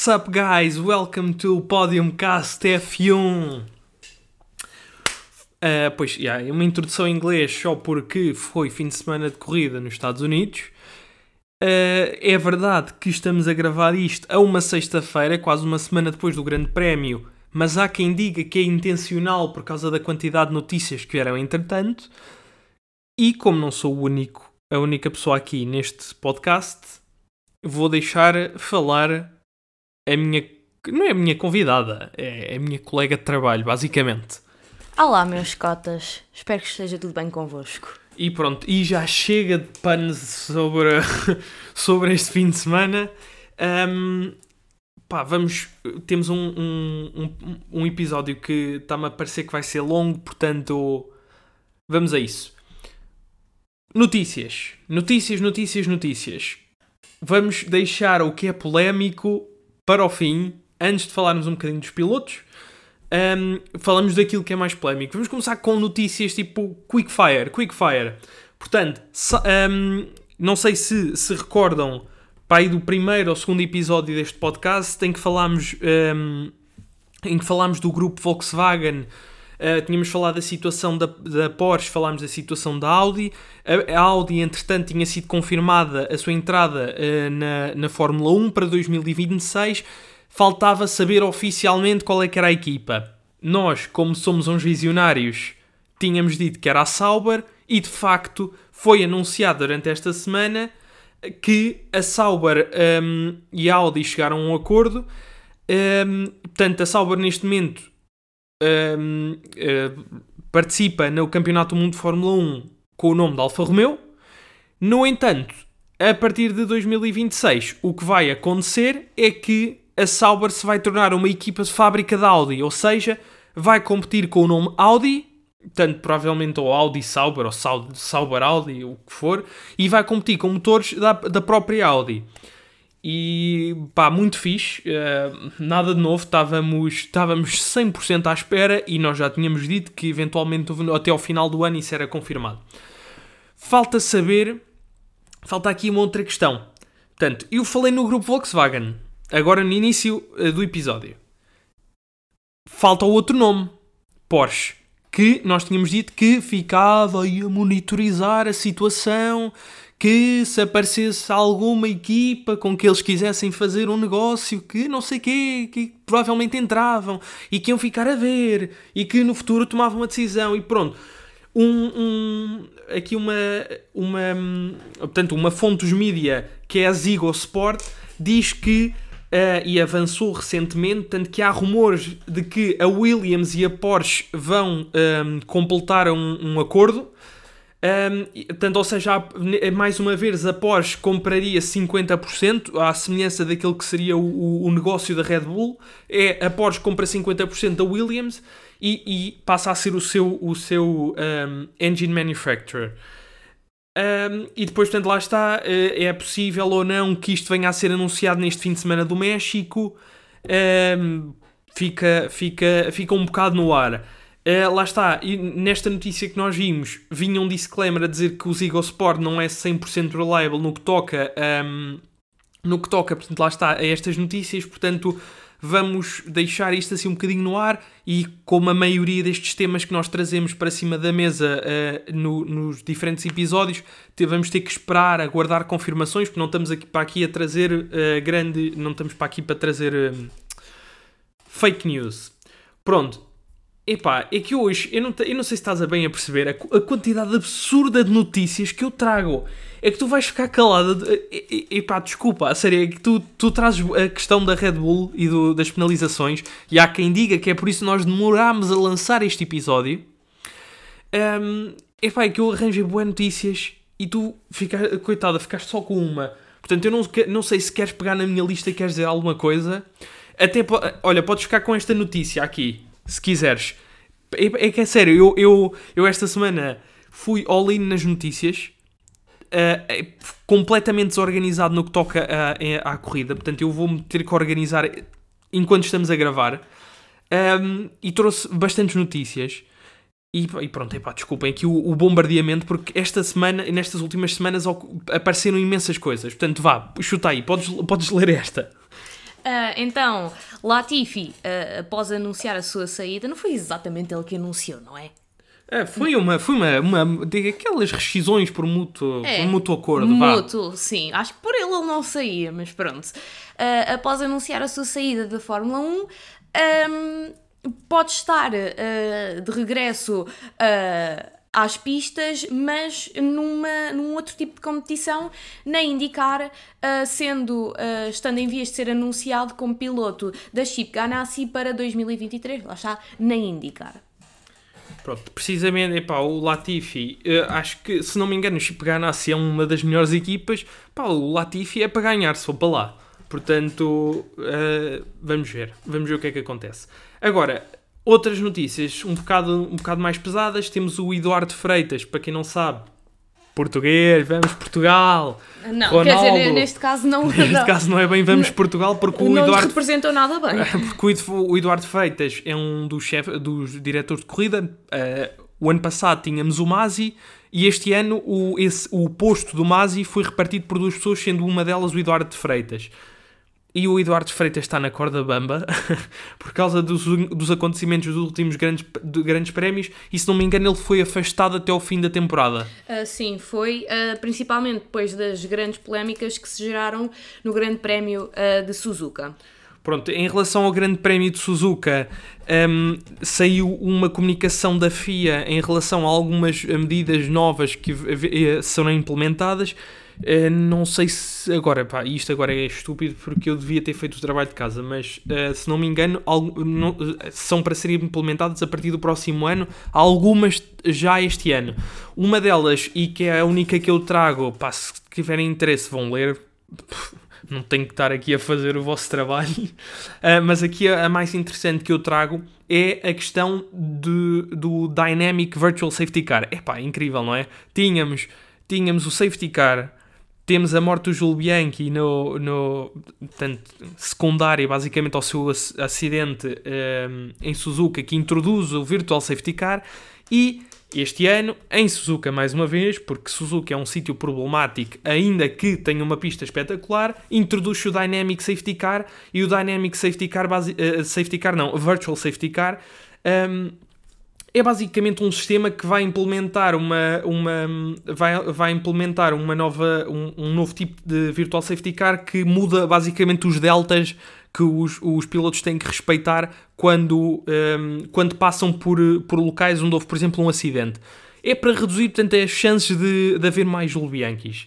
What's up, guys? Welcome to Podiumcast F1. Uh, pois, yeah, uma introdução em inglês só porque foi fim de semana de corrida nos Estados Unidos. Uh, é verdade que estamos a gravar isto a uma sexta-feira, quase uma semana depois do Grande Prémio, mas há quem diga que é intencional por causa da quantidade de notícias que vieram entretanto. E como não sou o único, a única pessoa aqui neste podcast, vou deixar falar a minha. Não é a minha convidada, é a minha colega de trabalho, basicamente. Olá, meus cotas. Espero que esteja tudo bem convosco. E pronto, e já chega de panos sobre, sobre este fim de semana. Um, pá, vamos. Temos um, um, um, um episódio que está-me a parecer que vai ser longo, portanto, vamos a isso. Notícias. Notícias, notícias, notícias. Vamos deixar o que é polémico para o fim, antes de falarmos um bocadinho dos pilotos. Um, falamos daquilo que é mais polémico. Vamos começar com notícias tipo Quickfire. Quickfire. Portanto, um, não sei se se recordam para aí do primeiro ou segundo episódio deste podcast em que falámos, um, em que falámos do grupo Volkswagen. Uh, tínhamos falado da situação da, da Porsche, falámos da situação da Audi. A, a, Audi, entretanto, tinha sido confirmada a sua entrada uh, na, na Fórmula 1 para 2026 faltava saber oficialmente qual é que era a equipa. Nós, como somos uns visionários, tínhamos dito que era a Sauber e de facto foi anunciado durante esta semana que a Sauber um, e a Audi chegaram a um acordo. Um, portanto, a Sauber neste momento uh, participa no Campeonato do Mundo de Fórmula 1 com o nome de Alfa Romeo. No entanto, a partir de 2026, o que vai acontecer é que a Sauber se vai tornar uma equipa de fábrica da Audi, ou seja, vai competir com o nome Audi, tanto provavelmente ou Audi Sauber ou Sauber Audi, o que for, e vai competir com motores da, da própria Audi. E pá, muito fixe, uh, nada de novo, estávamos, estávamos 100% à espera e nós já tínhamos dito que eventualmente até ao final do ano isso era confirmado. Falta saber, falta aqui uma outra questão. Portanto, eu falei no grupo Volkswagen, agora no início uh, do episódio. Falta o outro nome, Porsche, que nós tínhamos dito que ficava aí a monitorizar a situação, que se aparecesse alguma equipa com que eles quisessem fazer um negócio que não sei quê, que provavelmente entravam e que iam ficar a ver e que no futuro tomavam uma decisão e pronto. Um, um, aqui uma, uma, portanto, uma fonte dos mídia que é a Zigo Sport diz que Uh, e avançou recentemente, tanto que há rumores de que a Williams e a Porsche vão um, ehm, completar um, um acordo. Um, ou seja, mais uma vez a Porsche compraria 50%, à semelhança daquilo que seria o, o, negócio da Red Bull. É a Porsche compra 50% da Williams e, e, passa a ser o seu, o seu um, engine manufacturer. Um, e depois, portanto, lá está. Uh, é possível ou não que isto venha a ser anunciado neste fim de semana do México. Fica, fica, fica um bocado no ar. Uh, lá está, e nesta notícia que nós vimos, vinha um disclaimer a dizer que o Zigo Sport não é 100% reliable no que toca, um, no que toca, portanto, lá está, a estas notícias, portanto, vamos deixar isto assim um bocadinho no ar e como a maioria destes temas que nós trazemos para cima da mesa uh, no, nos diferentes episódios, vamos ter que esperar, aguardar confirmações, porque não estamos aqui para aqui a trazer uh, grande, não estamos para aqui para trazer fake news. Pronto. Epá, é que hoje, eu não, eu não sei se estás a bem a perceber a, a quantidade absurda de notícias que eu trago é que tu vais ficar calada. E, e, pá, desculpa, a sério, é que tu, tu trazes a questão da Red Bull e do, das penalizações, e há quem diga que é por isso que nós demorámos a lançar este episódio. Um, pá, é que eu arranjei boas notícias e tu, fica, coitada, ficaste só com uma. Portanto, eu não, não sei se queres pegar na minha lista e queres dizer alguma coisa. Até, olha, podes ficar com esta notícia aqui, se quiseres. É, é que é sério, eu, eu, eu esta semana fui all in nas notícias uh, completamente desorganizado no que toca à, corrida, portanto eu vou-me ter que organizar enquanto estamos a gravar. Um, e trouxe bastantes notícias. E, e pronto, epá, desculpem aqui o, o, bombardeamento, porque esta semana, nestas últimas semanas, apareceram imensas coisas. Portanto, vá, chuta aí, podes, podes ler esta. Uh, então, Latifi, uh, após anunciar a sua saída, não foi exatamente ele que anunciou, não é? É, foi uma, foi uma, uma de aquelas rescisões por mútuo, é, por mútuo acordo. Mútuo, vá. sim. Acho que por ele ele não saía, mas pronto. Uh, após anunciar a sua saída da Fórmula 1, um, pode estar de regresso às pistas, mas numa, num outro tipo de competição, na IndyCar, uh, sendo, estando em vias de ser anunciado como piloto da Chip Ganassi para 2023, lá está, na IndyCar. Pronto, precisamente, epá, o Latifi, acho que, se não me engano, o Chip Ganassi é uma das melhores equipas, pá, o Latifi é para ganhar, se for para lá. Portanto, uh, vamos ver. Vamos ver o que é que acontece. Agora, outras notícias um bocado, um bocado mais pesadas. Temos o Eduardo Freitas, para quem não sabe. Português, vamos Portugal. Não, Ronaldo. quer dizer, neste caso não. Neste não. caso não é bem vamos Portugal porque o não Eduardo. Não representou nada bem. Porque o Eduardo Freitas é um dos, chef, dos diretores de corrida. Uh, o ano passado tínhamos o Masi e este ano o, esse, o posto do Masi foi repartido por duas pessoas, sendo uma delas o Eduardo de Freitas e o Eduardo Freitas está na corda bamba por causa dos, dos acontecimentos dos últimos grandes, grandes prémios e se não me engano ele foi afastado até ao fim da temporada. Uh, sim, foi uh, principalmente depois das grandes polémicas que se geraram no Grande Prémio uh, de Suzuka. Pronto, em relação ao Grande Prémio de Suzuka, um, saiu uma comunicação da FIA em relação a algumas medidas novas que serão implementadas Uh, não sei se. Agora, pá, isto agora é estúpido porque eu devia ter feito o trabalho de casa, mas uh, se não me engano, algo, não, são para serem implementadas a partir do próximo ano, algumas já este ano. Uma delas, e que é a única que eu trago, pá, se tiverem interesse, vão ler. Não tenho que estar aqui a fazer o vosso trabalho, uh, mas aqui a, a, mais interessante que eu trago é a questão de, do Dynamic Virtual Safety Car. É pá, incrível, não é? Tínhamos, tínhamos o Safety Car temos a morte do Jules Bianchi no, no portanto, secundária basicamente ao seu acidente um, ehm, em Suzuka que introduz o Virtual Safety Car. E este ano em Suzuka mais uma vez, porque Suzuka é um sítio problemático ainda que tenha uma pista espetacular, introduz o Dynamic Safety Car. E o Dynamic Safety Car, base, uh, safety car não, Virtual Safety Car um, ehm, é basicamente um sistema que vai implementar uma, uma vai, vai implementar uma nova um, um, novo tipo de virtual safety car que muda basicamente os deltas que os, os pilotos têm que respeitar quando, um, quando passam por, por locais onde houve, por exemplo, um acidente. É para reduzir, portanto, as chances de, de haver mais Jules.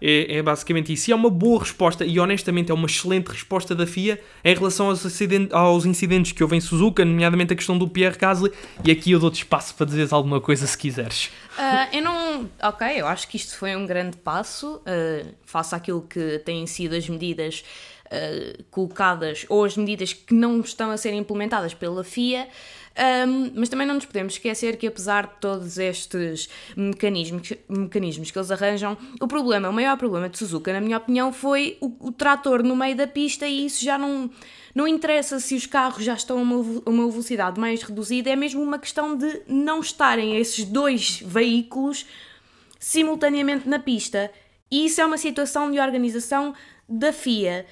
É, é, basicamente isso. E é uma boa resposta, e honestamente é uma excelente resposta da FIA em relação aos, aos incidentes que houve em Suzuka, nomeadamente a questão do Pierre Gasly. E aqui eu dou-te espaço para dizeres alguma coisa se quiseres. Uh, eu não. Ok, eu acho que isto foi um grande passo, uh, face àquilo que têm sido as medidas. Uh, colocadas ou as medidas que não estão a ser implementadas pela FIA, um, mas também não nos podemos esquecer que, apesar de todos estes mecanismos, mecanismos que eles arranjam, o problema, o maior problema de Suzuka, na minha opinião, foi o, o trator no meio da pista e isso já não. Não interessa se os carros já estão a uma, uma velocidade mais reduzida, é mesmo uma questão de não estarem esses dois veículos simultaneamente na pista. E isso é uma situação de organização da FIA.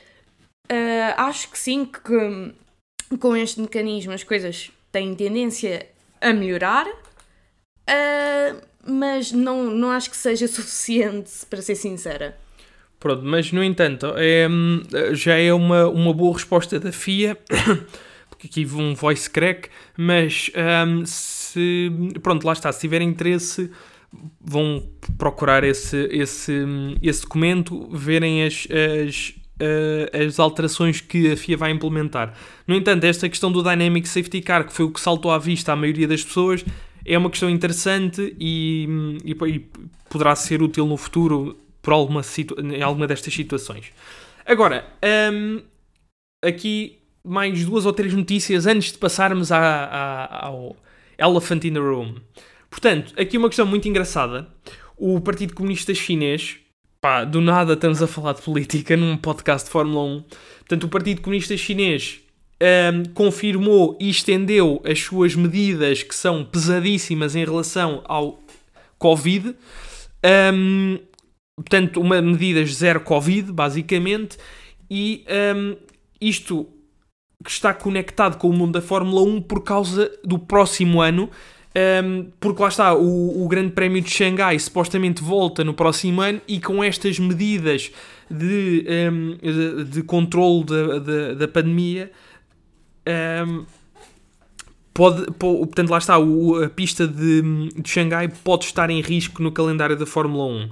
Uh, acho que sim, que com este mecanismo as coisas têm tendência a melhorar, uh, mas não, não acho que seja suficiente, para ser sincera. Pronto, mas no entanto, é, já é uma, uma boa resposta da FIA, porque aqui um voice crack, mas um, se, pronto, lá está, se tiverem interesse, vão procurar esse, esse, esse documento, verem as, as uh, as alterações que a FIA vai implementar. No entanto, esta questão do Dynamic Safety Car, que foi o que saltou à vista à maioria das pessoas, é uma questão interessante e, e, e poderá ser útil no futuro por alguma em alguma destas situações. Agora, um, aqui mais duas ou três notícias antes de passarmos à, à, ao Elephant in the Room. Portanto, aqui uma questão muito engraçada. O Partido Comunista Chinês pá, do nada estamos a falar de política num podcast de Fórmula 1. Portanto, o Partido Comunista Chinês um, confirmou e estendeu as suas medidas que são pesadíssimas em relação ao Covid. Um, portanto, uma medidas zero Covid, basicamente, e um, isto que está conectado com o mundo da Fórmula 1 por causa do próximo ano, um, porque lá está, o, o Grande Prémio de Xangai supostamente volta no próximo ano e com estas medidas de, um, de, de controle da, da, da pandemia. Um, pode, pode, portanto, lá está, o, a pista de, de Xangai pode estar em risco no calendário da Fórmula 1.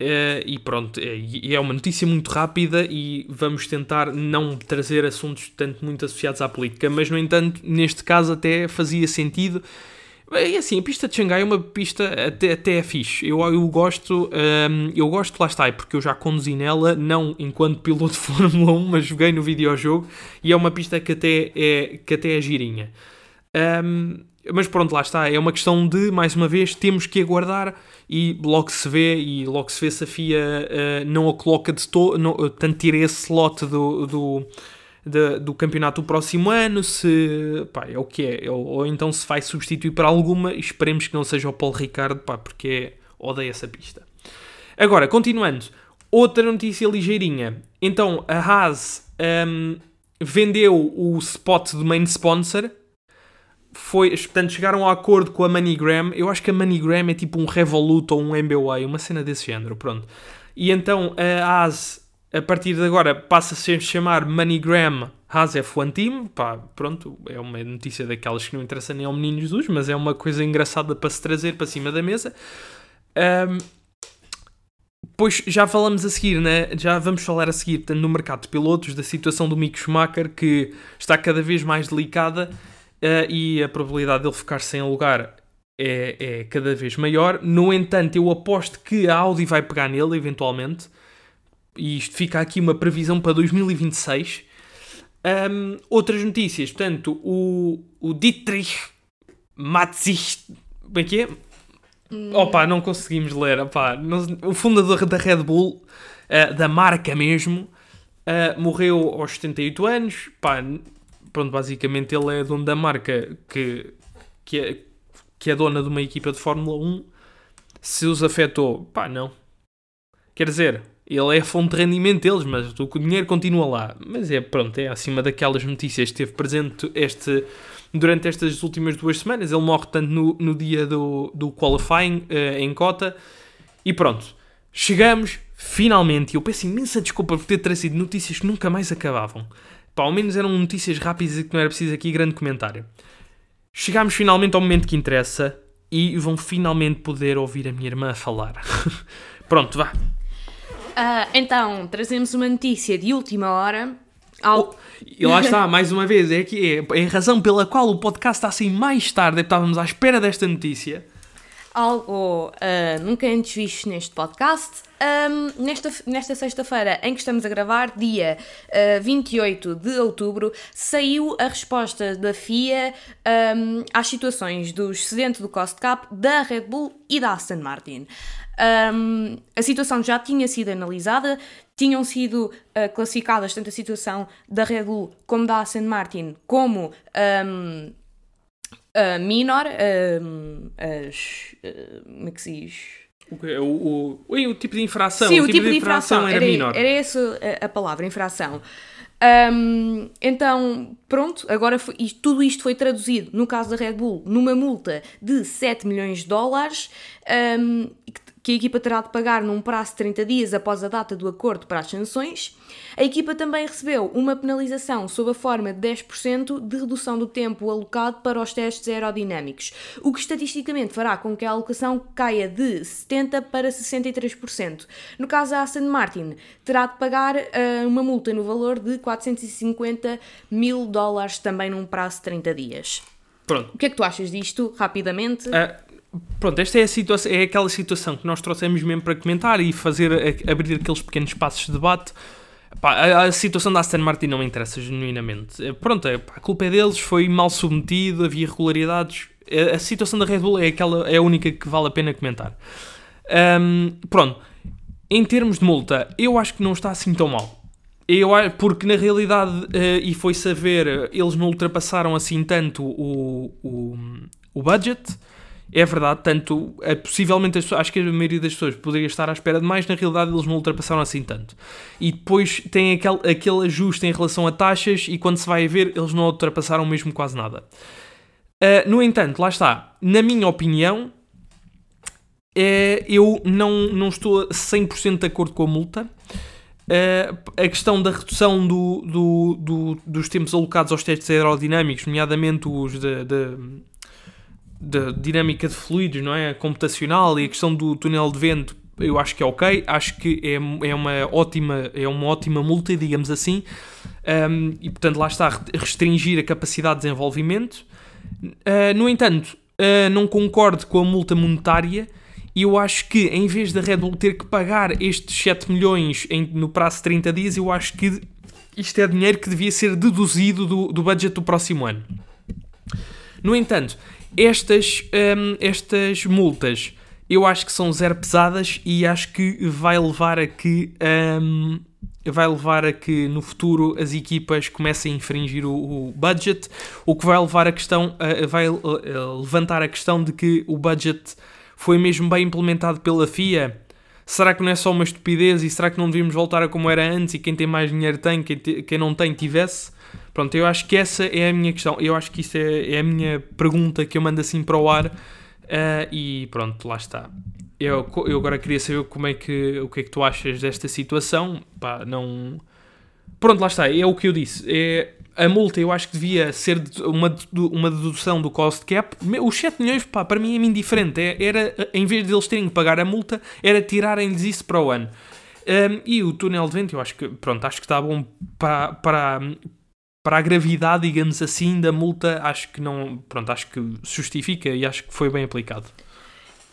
Uh, e pronto, é, é uma notícia muito rápida e vamos tentar não trazer assuntos tanto muito associados à política, mas no entanto, neste caso até fazia sentido. E assim, a pista de Xangai é uma pista até, até é fixe. Eu, eu gosto, um, ehm, eu gosto, lá está, porque eu já conduzi nela, não enquanto piloto de Fórmula 1, mas joguei no videojogo e é uma pista que até é, que até é girinha. Um, ehm, mas pronto, lá está. É uma questão de, mais uma vez, temos que aguardar e logo se vê, e logo se vê se a FIA uh, não a coloca de todo, não, tanto tira esse slot do, do, de, do campeonato do próximo ano, se pá, é o que é, ou, ou, então se vai substituir para alguma, esperemos que não seja o Paulo Ricardo, pá, porque é, odeio essa pista. Agora, continuando, outra notícia ligeirinha. Então, a Haas um, vendeu o spot do main sponsor foi, portanto, chegaram a acordo com a MoneyGram. Eu acho que a MoneyGram é tipo um Revolut ou um MBWay, uma cena desse género, pronto. E então a AS, a partir de agora, passa a se chamar MoneyGram AS F1 Team. Pá, pronto, é uma notícia daquelas que não interessa nem ao menino Jesus, mas é uma coisa engraçada para se trazer para cima da mesa. Um, Pois já falamos a seguir, né? já vamos falar a seguir portanto, no mercado de pilotos, da situação do Mick Schumacher, que está cada vez mais delicada uh, e a probabilidade dele ficar sem lugar é, é cada vez maior. No entanto, eu aposto que a Audi vai pegar nele eventualmente. E isto fica aqui uma previsão para 2026. Um, outras notícias, portanto, o, o Dietrich Matzich. Como é que é? Hum. Opa, não conseguimos ler. Opa, não, o fundador da Red Bull, uh, da marca mesmo, uh, morreu aos 78 anos. Pá, pronto, basicamente ele é dono da marca que, que, é, que é dona de uma equipa de Fórmula 1. Se os afetou, pá, não. Quer dizer, ele é a fonte de rendimento deles, mas o dinheiro continua lá. Mas é, pronto, é acima daquelas notícias que esteve presente este, durante estas últimas duas semanas. Ele morre tanto no, no dia do, do qualifying uh, em cota. E pronto, chegamos finalmente. Eu peço imensa desculpa por ter trazido notícias que nunca mais acabavam. Pá, ao menos eram notícias rápidas e que não era preciso aqui grande comentário. Chegámos finalmente ao momento que interessa e vão finalmente poder ouvir a minha irmã falar. Pronto, vá. Uh, então, trazemos uma notícia de última hora. Ao... Oh, e lá está, mais uma vez, é, que é, é a razão pela qual o podcast está assim mais tarde, é estávamos à espera desta notícia algo uh, nunca antes visto neste podcast. Um, nesta nesta sexta-feira em que estamos a gravar, dia uh, 28 de outubro, saiu a resposta da FIA um, às situações do excedente do cost cap da Red Bull e da Aston Martin. Um, a situação já tinha sido analisada, tinham sido uh, classificadas tanto a situação da Red Bull como da Aston Martin como uh, minor, as. Uh, como é que se diz? O, o, o, o, tipo de infração. Sim, o, tipo, tipo de, infração, infração, era, era menor. Era essa a, a palavra, infração. Um, então, pronto, agora foi, isto, tudo isto foi traduzido, no caso da Red Bull, numa multa de 7 milhões de dólares, um, que que a equipa terá de pagar num prazo de 30 dias após a data do acordo para as sanções. A equipa também recebeu uma penalização sob a forma de 10% de redução do tempo alocado para os testes aerodinâmicos, o que estatisticamente fará com que a alocação caia de 70% para 63%. No caso da Aston Martin, terá de pagar uh, uma multa no valor de 450 mil dólares também num prazo de 30 dias. Pronto. O que é que tu achas disto, rapidamente? Uh Pronto, esta é, a situação, é aquela situação que nós trouxemos mesmo para comentar e fazer abrir aqueles pequenos passos de debate. Pá, a, a, situação da Aston Martin não me interessa genuinamente. Eh, pronto, é, a culpa é deles, foi mal submetido, havia irregularidades. A, eh, a, situação da Red Bull é, aquela, é a única que vale a pena comentar. Um, pronto, em termos de multa, eu acho que não está assim tão mal. Eu, porque na realidade, eh, e foi saber, eh, eles não ultrapassaram assim tanto o, o, o budget. É verdade, tanto, eh, possivelmente, acho que a maioria das pessoas poderia estar à espera de mais, na realidade eles não ultrapassaram assim tanto. E depois tem aquele, aquele ajuste em relação a taxas e quando se vai a ver, eles não ultrapassaram mesmo quase nada. Uh, no entanto, lá está, na minha opinião, eh, eu não, não estou 100% de acordo com a multa. Uh, a questão da redução do, do- do- dos tempos alocados aos testes aerodinâmicos, nomeadamente os de, de- da dinâmica de fluidos, não é? Computacional e a questão do túnel de vento, eu acho que é ok. Acho que é, é, uma, ótima, é uma ótima multa, digamos assim. Um, e portanto, lá está, re- restringir a capacidade de desenvolvimento. Uh, no entanto, uh, não concordo com a multa monetária e eu acho que em vez da Red Bull ter que pagar estes 7 milhões em- no prazo de 30 dias, eu acho que isto é dinheiro que devia ser deduzido do, do budget do próximo ano. No entanto, estas, hum, estas multas eu acho que são zero pesadas e acho que vai levar a que hum, vai levar a que no futuro as equipas comecem a infringir o, o budget, o que vai levar a questão vai levantar a questão de que o budget foi mesmo bem implementado pela FIA. Será que não é só uma estupidez e será que não devíamos voltar a como era antes e quem tem mais dinheiro tem, quem, te- quem não tem tivesse? Pronto, eu acho que essa é a minha questão. Eu acho que isso é, é a minha pergunta que eu mando assim para o ar. ah, e pronto, lá está. Eu, eu agora queria saber como é que, o que é que tu achas desta situação. Pá, não... Pronto, lá está. É o que eu disse. É, a multa eu acho que devia ser uma, uma dedução do cost cap. Os 7 milhões, pá, para mim é indiferente. É- Era, em vez de eles terem que pagar a multa, era tirarem-lhes isso para o ano. Um, e o túnel de vento, eu acho que, pronto, acho que está bom para, para, para a gravidade, digamos assim, da multa. Acho que não, pronto, acho que justifica e acho que foi bem aplicado.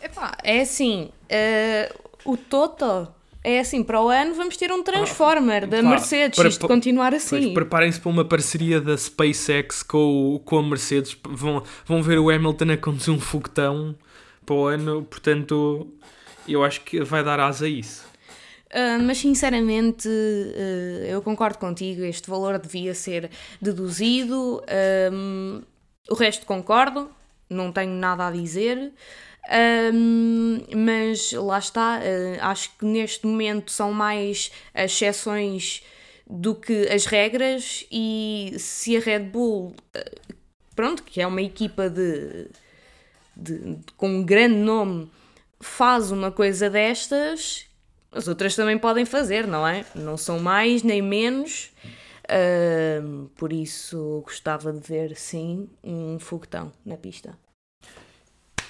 Epá, é assim, eh, o Toto é assim, para o ano vamos ter um Transformer da Claro, Mercedes, para- se isto continuar assim. Preparem-se para uma parceria da SpaceX com, com a Mercedes. Vão, vão ver o Hamilton a conduzir um foguetão para o ano, portanto, eu acho que vai dar asa a isso. Uh, mas sinceramente, uh, eu concordo contigo, este valor devia ser deduzido. Um, o resto concordo, não tenho nada a dizer. Um, mas lá está, uh, acho que neste momento são mais as exceções do que as regras, e se a Red Bull, uh, pronto, que é uma equipa de, de- com um grande nome, faz uma coisa destas, as outras também podem fazer, não é? Não são mais nem menos. Ahm, por isso gostava de ver sim um foguetão na pista.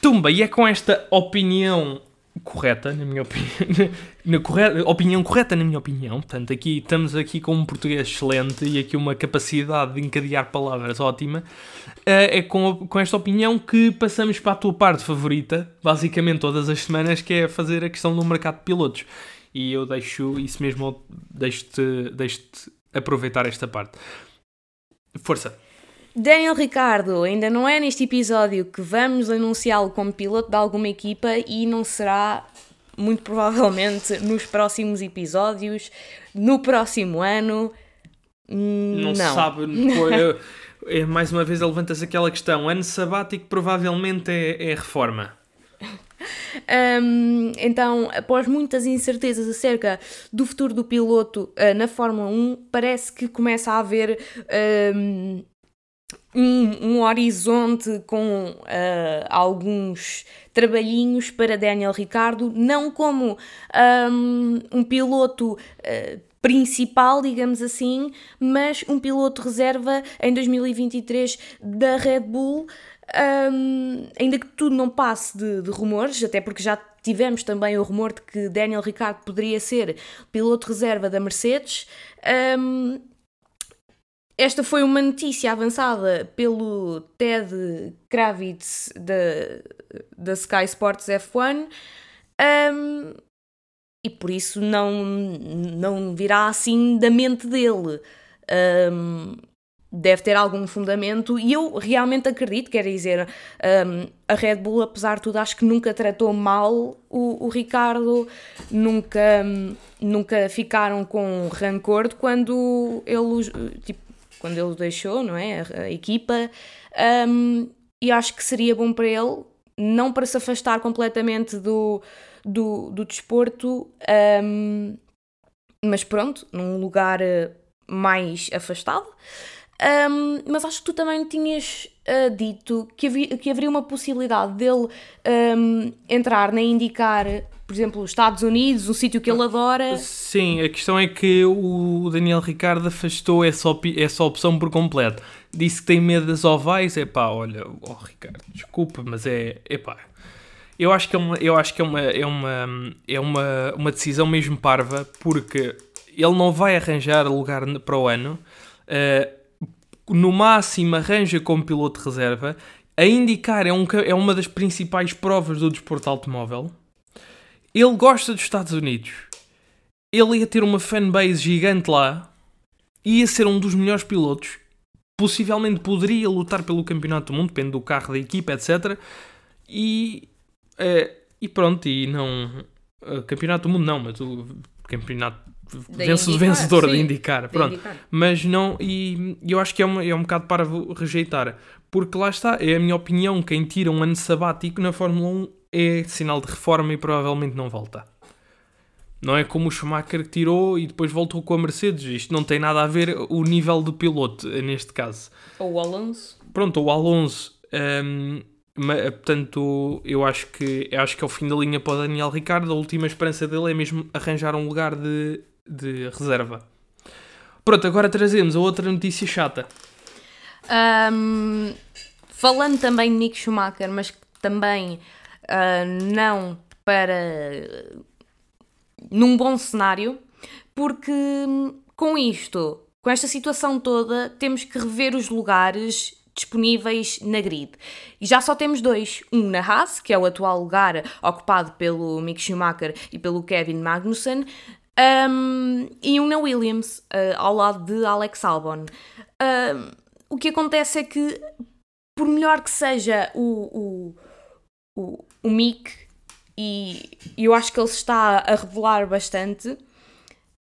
Tumba, e é com esta opinião correta, na minha opinião, na corre- opinião correta, na minha opinião, portanto, aqui estamos aqui com um português excelente e aqui uma capacidade de encadear palavras ótima, eh, é com, com esta opinião que passamos para a tua parte favorita, basicamente todas as semanas, que é fazer a questão do mercado de pilotos. E eu deixo isso mesmo, deixo-te deixo aproveitar esta parte. Força! Daniel Ricardo ainda não é neste episódio que vamos anunciá-lo como piloto de alguma equipa e não será muito provavelmente nos próximos episódios, no próximo ano. Hum, não, se sabe. é, mais uma vez levanta-se aquela questão. Ano sabático provavelmente é, é reforma. Um, então, após muitas incertezas acerca do futuro do piloto uh, na Fórmula 1, parece que começa a haver um, um, um horizonte com uh, alguns trabalhinhos para Daniel Ricardo, não como um, um piloto. uh, principal, digamos assim, mas um piloto reserva em 2023 da Red Bull, um, ainda que tudo não passe de, de rumores, até porque já tivemos também o rumor de que Daniel Ricciardo poderia ser piloto reserva da Mercedes. Um, esta foi uma notícia avançada pelo Ted Kravitz da, da Sky Sports F1. Um, e por isso não, não virá assim da mente dele. Um, deve ter algum fundamento e eu realmente acredito, quer dizer, um, a Red Bull, apesar de tudo, acho que nunca tratou mal o, o Ricardo, nunca, nunca ficaram com rancor quando ele, tipo, quando ele deixou, não é, a, a equipa, um, e acho que seria bom para ele, não para se afastar completamente do, do, do desporto, um, mas pronto, num lugar eh, mais afastado. Um, mas acho que tu também tinhas uh, dito que, havia, que haveria uma possibilidade dele um, entrar nem indicar, por exemplo, os Estados Unidos, um sítio que ele adora. Sim, a questão é que o Daniel Ricardo afastou essa, essa opção por completo. Disse que tem medo das ovais. É pá, olha, oh Ricardo, desculpa, mas é, é pá. Eu acho que é uma, eu acho que é uma, é uma, é uma, uma decisão mesmo parva, porque ele não vai arranjar lugar para o ano. Uh, no máximo arranja como piloto de reserva. A indicar é, um, é uma das principais provas do desporto automóvel. Ele gosta dos Estados Unidos. Ele ia ter uma fanbase gigante lá. Ia ser um dos melhores pilotos. Possivelmente poderia lutar pelo campeonato do mundo, depende do carro da equipa, etc. E, é, e pronto, e não. Uh, campeonato do mundo não, mas o campeonato vencedor, vencedor de indicar, pronto. De indicar. Mas não, e eu acho que é, uma, é um bocado para rejeitar, porque lá está, é a minha opinião, quem tira um ano sabático na Fórmula 1 é sinal de reforma e provavelmente não volta. Não é como o Schumacher que tirou e depois voltou com a Mercedes. Isto não tem nada a ver o nível do piloto, neste caso. Ou o Alonso. Pronto, o Alonso. Um, portanto, eu acho que, eu acho que é o fim da linha para o Daniel Ricardo. A última esperança dele é mesmo arranjar um lugar de de reserva. Pronto, agora trazemos a outra notícia chata. Um, falando também de Mick Schumacher, mas também uh, não para num bom cenário, porque com isto, com esta situação toda, temos que rever os lugares disponíveis na grid. E já só temos dois, um na Haas, que é o atual lugar ocupado pelo Mick Schumacher e pelo Kevin Magnussen, um, e um na Williams, uh, ao lado de Alex Albon. Uh, o que acontece é que, por melhor que seja o, o, o, o Mick, e eu acho que ele está a revelar bastante,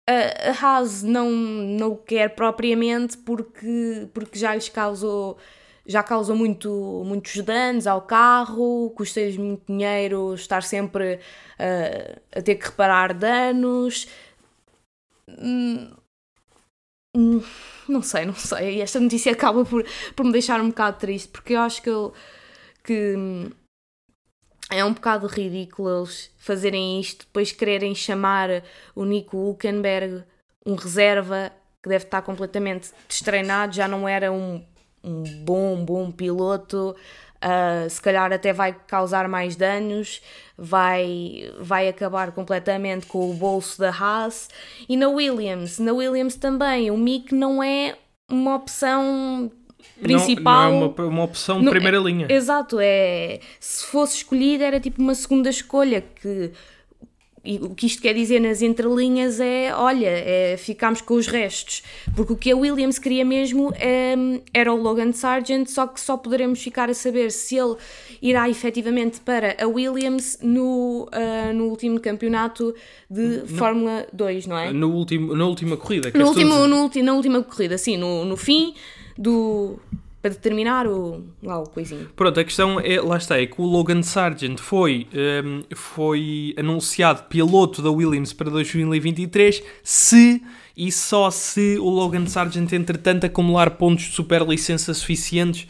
a Haas não, não o quer propriamente porque, porque já lhes causou já causou muito, muitos danos ao carro, custa-lhes muito dinheiro estar sempre uh, a ter que reparar danos. Hum, hum, não sei, não sei. Esta notícia acaba por, por me deixar um bocado triste porque eu acho que, eu, que hum, é um bocado ridículo eles fazerem isto, depois quererem chamar o Nico Hulkenberg um reserva que deve estar completamente destreinado, já não era um um bom, bom piloto, uh, se calhar até vai causar mais danos, vai, vai acabar completamente com o bolso da Haas. E na Williams, na Williams também, o Mick não é uma opção principal. Não, não é uma, uma opção de primeira é, linha. Exato, é. Se fosse escolhido, era tipo uma segunda escolha que e o que isto quer dizer nas entrelinhas é, olha, é, ficámos com os restos. Porque o que a Williams queria mesmo é, era o Logan Sargent, só que só poderemos ficar a saber se ele irá efetivamente para a Williams no, uh, no último campeonato de no, Fórmula 2, não é? No último, na última corrida. No último, no, na última corrida, sim, no, no fim do para determinar o, lá, o coisinho. Pronto, a questão é, lá está, é que o Logan Sargent foi, um, foi anunciado piloto da Williams para 2023 se e só se o Logan Sargent entretanto acumular pontos de superlicença suficientes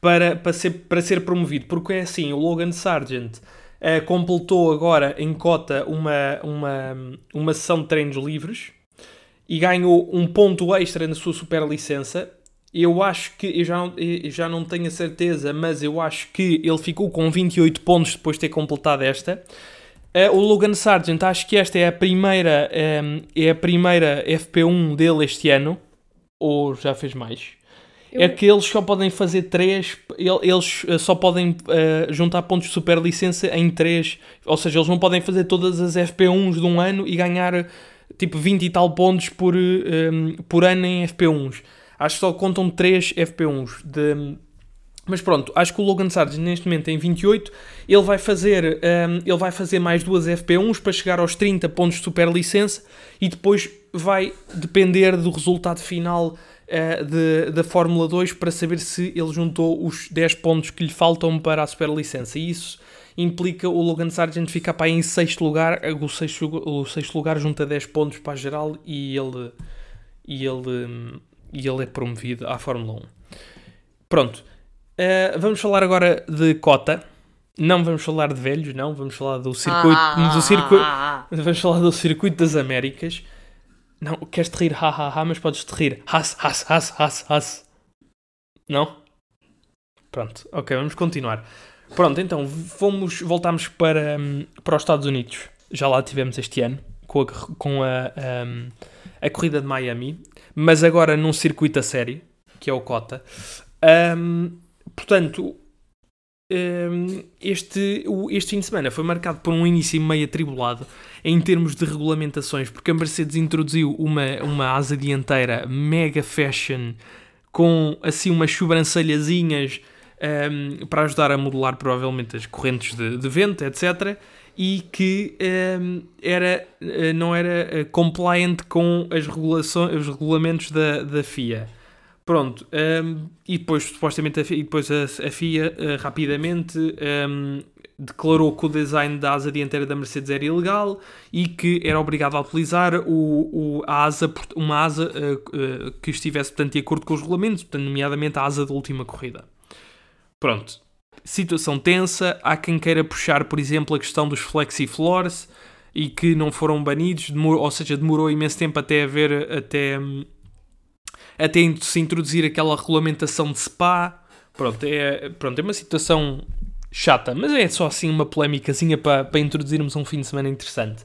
para, para, ser, para ser promovido. Porque é assim, o Logan Sargent uh, completou agora em cota uma, uma, uma sessão de treinos livres e ganhou um ponto extra na sua superlicença eu acho que, eu já, não, eu já não tenho a certeza, mas eu acho que ele ficou com 28 pontos depois de ter completado esta. Uh, o Logan Sargent, acho que esta é a primeira, um, é a primeira FP1 dele este ano, ou já fez mais. Eu... É que eles só podem fazer 3, eles eh, só podem uh, juntar pontos de super licença em 3, ou seja, eles não podem fazer todas as FP1s de um ano e ganhar tipo 20 e tal pontos por, um, por ano em FP1s. Acho que só contam 3 FP1s de, mas pronto, acho que o Logan Sargent neste momento tem 28. Ele vai fazer, um, ele vai fazer mais duas FP1s para chegar aos 30 pontos de superlicença e depois vai depender do resultado final uh, de, da Fórmula 2 para saber se ele juntou os 10 pontos que lhe faltam para a superlicença. E isso implica o Logan Sargent ficar para em sexto lugar. O sexto, o sexto lugar junta 10 pontos para a geral e ele, e ele, e ele é promovido à Fórmula 1. Pronto. Uh, vamos falar agora de cota. Não vamos falar de velhos, não. Vamos falar do circuito. Ah, do circuito ah, ah, vamos falar do circuito das Américas. Não, queres te rir, ha, ha, ha, mas podes te rir. Has, has, has, has, has. Não? Pronto, ok, vamos continuar. Pronto, então, fomos, voltamos para, um, para os Estados Unidos. Já lá tivemos este ano, com a, com a, um, a corrida de Miami, mas agora num circuito a série, que é o Cota. Um, portanto, hum, este, este fim de semana foi marcado por um início meio atribulado em termos de regulamentações, porque a Mercedes introduziu uma, uma asa dianteira mega fashion com assim umas sobrancelhazinhas um, para ajudar a modular provavelmente as correntes de, de vento, etc. E que um, era, eh, não era eh, compliant com as regulações, os regulamentos da, da FIA. Pronto, um, e depois supostamente a FIA, depois a, a FIA uh, rapidamente um, declarou que o design da asa dianteira da Mercedes era ilegal e que era obrigado a utilizar o, o, a asa, uma asa uh, uh, que estivesse portanto, de acordo com os regulamentos, portanto, nomeadamente a asa da última corrida. Pronto, situação tensa. Há quem queira puxar, por exemplo, a questão dos flexi-floors e que não foram banidos, demorou, ou seja, demorou imenso tempo até haver até até se introduzir aquela regulamentação de SPA. Pronto, é, pronto, é uma situação chata, mas é só assim uma polémicazinha para, para introduzirmos um fim de semana interessante.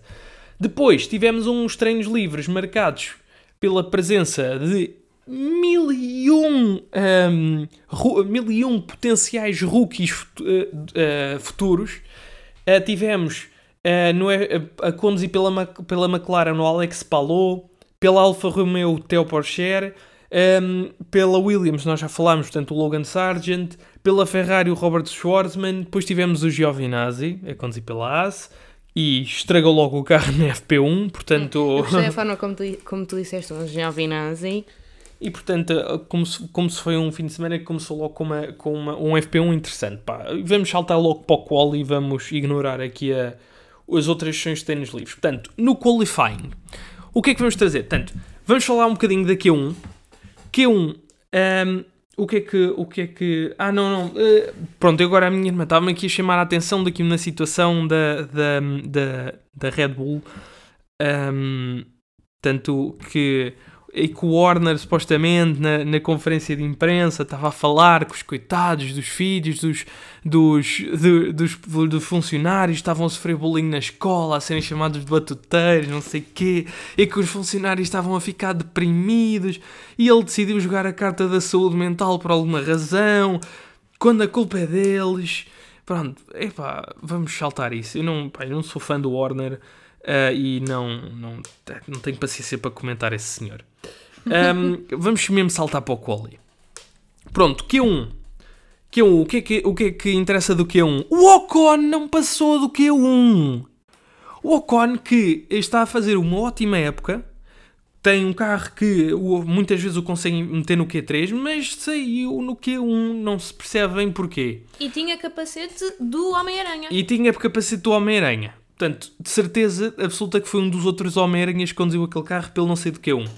Depois tivemos uns treinos livres marcados pela presença de mil e um, um mil e um potenciais rookies uh, uh, futuros. Uh, tivemos no, a conduzir pela, pela McLaren no Alex Palou, pela Alfa Romeo Theo Porcher, um, pela Williams, nós já falámos, portanto, o Logan Sargent. Pela Ferrari, o Robert Schwarzman. Depois tivemos o Giovinazzi, a conduzir pela AS. E estragou logo o carro na FP1, portanto... Eu gostei da forma como tu, como tu disseste, o Giovinazzi. E portanto, como se, como se foi um fim de semana que começou logo com, uma, com uma, um FP1 interessante. Pá. Vamos saltar logo para o qual e vamos ignorar aqui a, as outras sessões de tênis livres. Portanto, no qualifying, o que é que vamos trazer? Portanto, vamos falar um bocadinho da Q1, Q1, um, ehm, o que é que. O que é que. Ah, não, não. Uh, pronto, agora a minha irmã estava-me aqui a chamar a atenção daqui na situação da, da, da, da Red Bull. Um, ehm, tanto que e que o Warner supostamente na, na conferência de imprensa estava a falar com os coitados dos filhos dos, dos, do, dos, dos funcionários estavam a sofrer bullying na escola, a serem chamados de batuteiros, não sei quê, e que os funcionários estavam a ficar deprimidos e ele decidiu jogar a carta da saúde mental por alguma razão, quando a culpa é deles. Pronto, epá, vamos saltar isso. Eu não, pá, eu não sou fã do Warner uh, e não, não, não tenho paciência para comentar esse senhor. Um, vamos mesmo saltar para o quali. Pronto, Q1. Q1, o que, é que, o que é que interessa do Q1? O Ocon não passou do Q1. O Ocon que está a fazer uma ótima época, tem um carro que muitas vezes o consegue meter no Q3, mas saiu no Q1, não se percebe bem porquê. E tinha capacete do Homem-Aranha. E tinha capacete do Homem-Aranha. Portanto, de certeza absoluta que foi um dos outros Homem-Aranhas que conduziu aquele carro pelo não sei do Q1.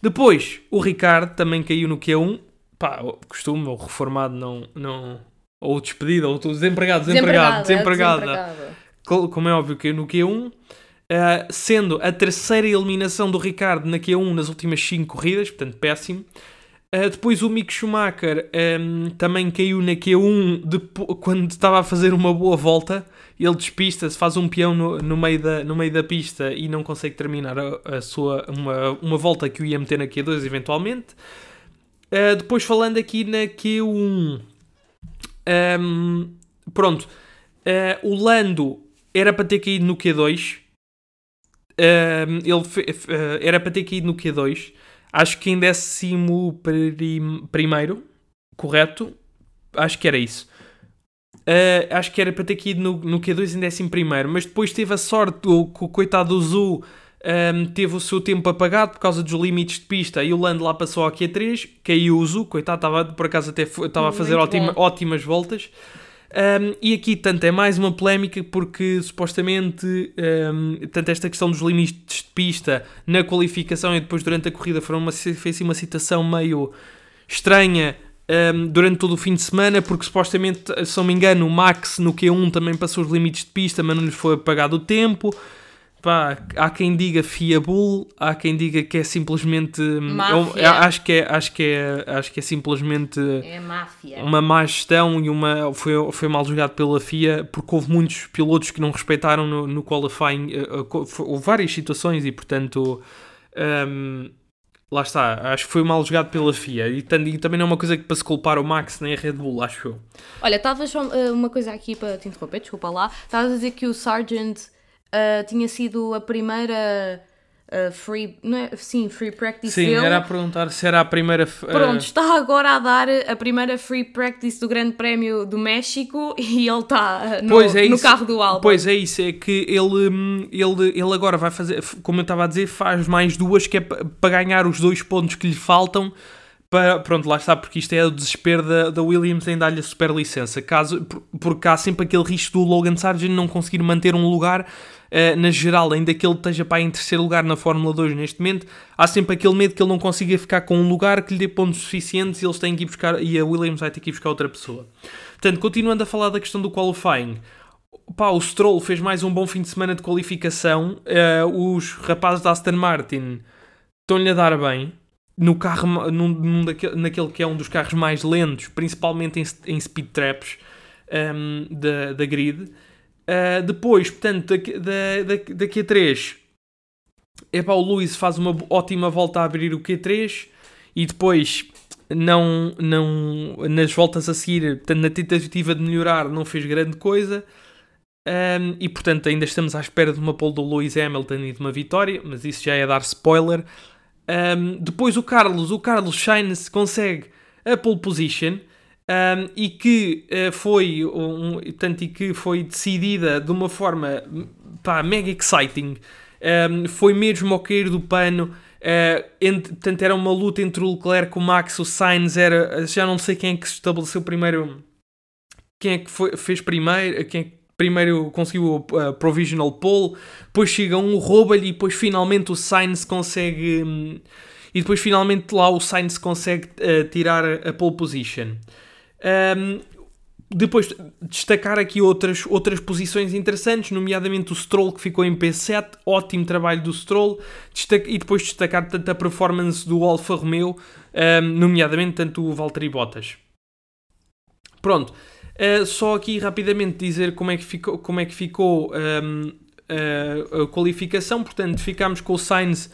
Depois, o Ricardo também caiu no Q1. Pá, costume, ou reformado não, não... Ou despedido, ou desempregado, desempregado, desempregado. desempregado. Como é óbvio, caiu no Q1. Uh, eh, sendo a terceira eliminação do Ricardo na Q1 nas últimas 5 corridas, portanto péssimo. Uh, depois o Mick Schumacher um, ehm, também caiu na Q1 de, quando estava a fazer uma boa volta ele despista-se, faz um peão no, no, meio da, no meio da pista e não consegue terminar a, a sua, uma, uma volta que o ia meter na Q2 eventualmente. Uh, depois falando aqui na Q1, um, pronto, uh, o Lando era para ter caído no Q2, uh, ehm, ele uh, era para ter caído no Q2, acho que em décimo prim- primeiro, correto? Acho que era isso. Uh, acho que era para ter que ir no, no Q2 em décimo primeiro, mas depois teve a sorte, que o coitado do Zu um, teve o seu tempo apagado por causa dos limites de pista e o Lando lá passou ao Q3, caiu o Zu, coitado, estava, por acaso até foi- estava a fazer ótima- ótimas voltas. Um, e aqui, tanto, é mais uma polémica porque supostamente, um, tanto esta questão dos limites de pista na qualificação e depois durante a corrida foram uma, fez uma citação meio estranha um, durante todo o fim de semana, porque supostamente, se não me engano, o Max no Q1 também passou os limites de pista, mas não lhes foi apagado o tempo. Pá, há quem diga fiable, há quem diga que é simplesmente. hum, Máfia. eu- acho, que é, acho, que é, acho que é simplesmente É uma má gestão e uma, foi, foi mal jogado pela FIA porque houve muitos pilotos que não respeitaram no, no qualifying. eh, eh, Houve várias situações e, portanto, hum, lá está. Acho que foi mal jogado pela FIA e, também não é uma coisa que para se culpar o Max nem a Red Bull, acho eu. Olha, estavas só uh, uma coisa aqui para te interromper, desculpa lá. Estavas a dizer que o Sargent uh, tinha sido a primeira uh, free, não é? Sim, free practice Sim, dele. era a perguntar se era a primeira. f- Pronto, eh, está agora a dar a primeira free practice do Grande Prémio do México e ele está uh, no, é no carro do Albon. Pois é isso, é que ele, hum, ele, ele agora vai fazer, como eu estava a dizer, faz mais duas que é pa- para ganhar os dois pontos que lhe faltam. Para, pronto, lá está, porque isto é o desespero da, da Williams em dar-lhe a super licença. Caso, por- porque há sempre aquele risco do Logan Sargent não conseguir manter um lugar eh, na geral, ainda que ele esteja para em terceiro lugar na Fórmula 2 neste momento, há sempre aquele medo que ele não consiga ficar com um lugar que lhe dê pontos suficientes e eles têm que ir buscar, e a Williams vai ter que ir buscar outra pessoa. Portanto, continuando a falar da questão do qualifying, Pá, o Stroll fez mais um bom fim de semana de qualificação. Eh, os rapazes da Aston Martin estão-lhe a dar bem. No carro, num, num daquele, naquele que é um dos carros mais lentos, principalmente em, em speed traps ehm, da, da grid. Eh, depois, portanto, da, da, da Q3, epá, o Lewis faz uma ótima volta a abrir o Q3 e depois não, não nas voltas a seguir, portanto, na tentativa de melhorar, não fez grande coisa. Um, e portanto ainda estamos à espera de uma pole do Lewis Hamilton e de uma vitória, mas isso já é dar spoiler. Um, depois o Carlos, o Carlos Sainz consegue a pole position um, e que uh, foi um, e que foi decidida de uma forma pá, mega exciting. Um, foi mesmo ao cair do pano. Uh, portanto, era uma luta entre o Leclerc, o Max, o Sainz. Era, já não sei quem é que se estabeleceu primeiro. Quem é que foi, fez primeiro? Quem é que primeiro conseguiu a provisional pole, depois chega um, rouba-lhe e depois finalmente o Sainz consegue hum, e depois finalmente lá o Sainz consegue uh, tirar a pole position. Um, depois destacar aqui outras, outras posições interessantes, nomeadamente o Stroll que ficou em P7, ótimo trabalho do Stroll, Destaca- e depois destacar tanto a performance do Alfa Romeo, um, nomeadamente tanto o Valtteri Bottas. Pronto, Uh, só aqui rapidamente dizer como é que ficou, como é que ficou um, uh, a qualificação. Portanto, ficámos com o Sainz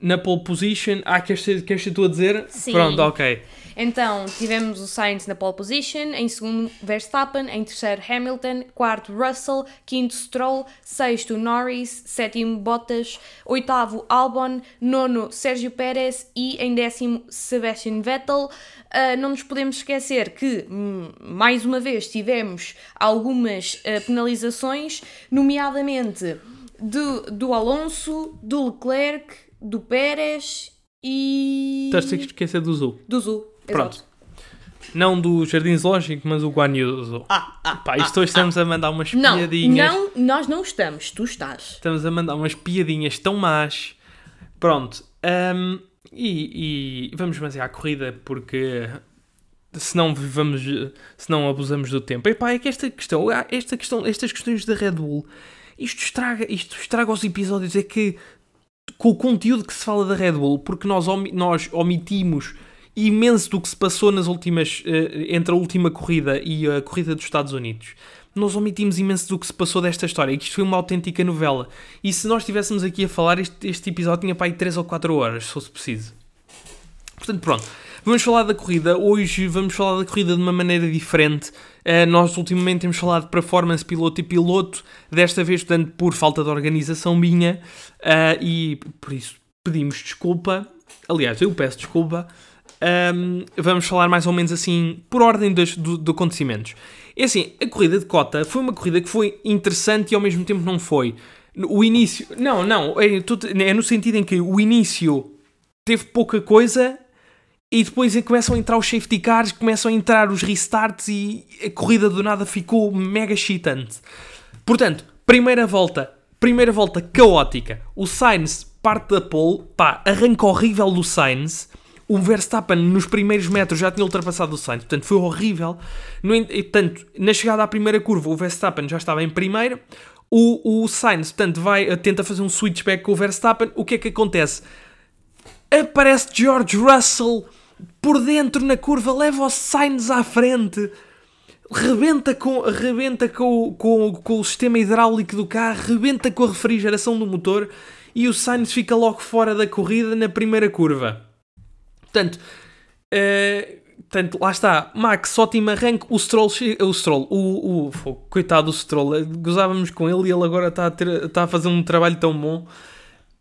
na pole position. Ah, queres queres tu a dizer? Sim. Pronto, ok. Então, tivemos o Sainz na pole position, em segundo Verstappen, em terceiro Hamilton, quarto Russell, quinto Stroll, sexto Norris, sétimo Bottas, oitavo Albon, nono Sérgio Pérez e em décimo Sebastian Vettel. Ah, não nos podemos esquecer que, hum, mais uma vez, tivemos algumas ah, penalizações, nomeadamente do, do Alonso, do Leclerc, do Pérez e Estás a esquecer do Zul. do Zul. Pronto. Exato. Não do Jardim Zoológico, mas o Guan Yu do Zul. Ah, ah, Pá, isto hoje estamos a mandar umas Não, piadinhas. não, nós não estamos, tu estás. Estamos a mandar umas piadinhas tão más. Pronto. hum, e, e vamos fazer à corrida porque senão vamos senão abusamos do tempo. Epá, é que esta questão, ah, esta questão, estas questões da Red Bull, isto estraga, isto estraga os episódios, é que com o conteúdo que se fala da Red Bull, porque nós, nós omitimos imenso do que se passou nas últimas eh, entre a última corrida e a corrida dos Estados Unidos. Nós omitimos imenso do que se passou desta história, que isto foi uma autêntica novela. E se nós estivéssemos aqui a falar, este, este episódio tinha para aí 3 ou 4 horas, se fosse preciso. Portanto, pronto. Vamos falar da corrida. Hoje vamos falar da corrida de uma maneira diferente. Eh, nós ultimamente temos falado de performance piloto e piloto. Desta vez, portanto, por falta de organização minha. eh, e por isso pedimos desculpa. aliás, eu peço desculpa, um, vamos falar mais ou menos assim, por ordem dos, do, acontecimentos. É assim, a corrida de cota foi uma corrida que foi interessante e ao mesmo tempo não foi. O início, não, não, é, é no sentido em que o início teve pouca coisa e depois começam a entrar os safety cars, começam a entrar os restarts e a corrida do nada ficou mega excitante. Portanto, primeira volta, primeira volta caótica. O Sainz parte da pole, pá, arranca horrível do Sainz. O Verstappen nos primeiros metros já tinha ultrapassado o Sainz, portanto foi horrível. No, portanto, na chegada à primeira curva, o Verstappen já estava em primeiro. O, o Sainz, portanto, vai, tenta fazer um switchback com o Verstappen. O que é que acontece? Aparece George Russell por dentro na curva, leva o Sainz à frente, rebenta com, rebenta com, com, com o sistema hidráulico do carro, rebenta com a refrigeração do motor e o Sainz fica logo fora da corrida na primeira curva. Portanto, uh, portanto lá está, Max, ótimo arranque, o Stroll, o, Stroll o, o, coitado do Stroll, eh, gozávamos com ele e ele agora está a, ter, está a fazer um trabalho tão bom.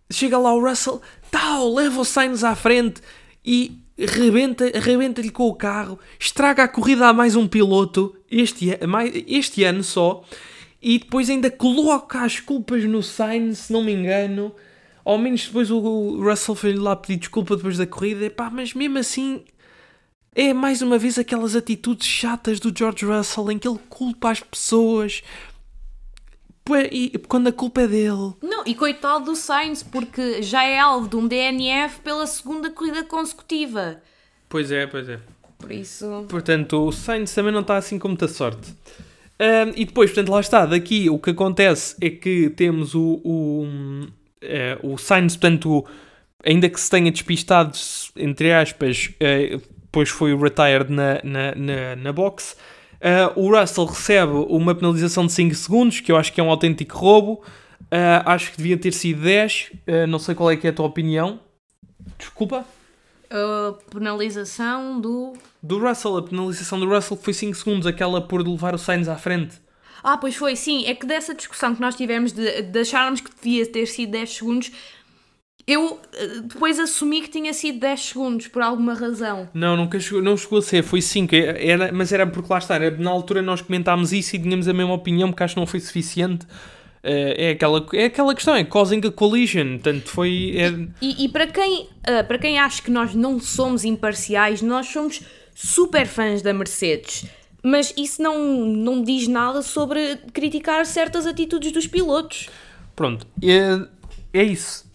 Chega lá o Russell, tal, leva o Sainz à frente e rebenta-lhe rebenta com o carro, estraga a corrida a mais um piloto este, este ano só, e depois ainda coloca as culpas no Sainz, se não me engano. Ao menos depois o Russell foi lá pedir desculpa depois da corrida, e pá, mas mesmo assim é mais uma vez aquelas atitudes chatas do George Russell em que ele culpa as pessoas e quando a culpa é dele. Não, e coitado do Sainz, porque já é alvo de um DNF pela segunda corrida consecutiva. Pois é, pois é. Por isso. Portanto, o Sainz também não está assim com muita sorte. Um, e depois, portanto, lá está. Daqui o que acontece é que temos o, o, é, o Sainz, portanto, ainda que se tenha despistado, entre aspas, é, depois foi retired na, na, na, na box. Uh, o Russell recebe uma penalização de 5 segundos, que eu acho que é um autêntico roubo. Uh, acho que devia ter sido 10. Uh, não sei qual é que é a tua opinião. Desculpa. A penalização do. Do Russell, a penalização do Russell foi 5 segundos, aquela por levar o Sainz à frente. Ah, pois foi, sim. É que dessa discussão que nós tivemos de, de acharmos que devia ter sido 10 segundos, eu eh, depois assumi que tinha sido 10 segundos, por alguma razão. Não, nunca chegou, não chegou a ser, foi 5. Era, mas era porque lá está, era, na altura nós comentámos isso e tínhamos a mesma opinião, porque acho que não foi suficiente. Uh, é, aquela, é aquela questão, é causing a collision. Tanto foi. É... E, e, para, quem, uh, para quem acha que nós não somos imparciais, nós somos super fãs da Mercedes. Mas isso não, não diz nada sobre criticar certas atitudes dos pilotos. Pronto, é, é isso.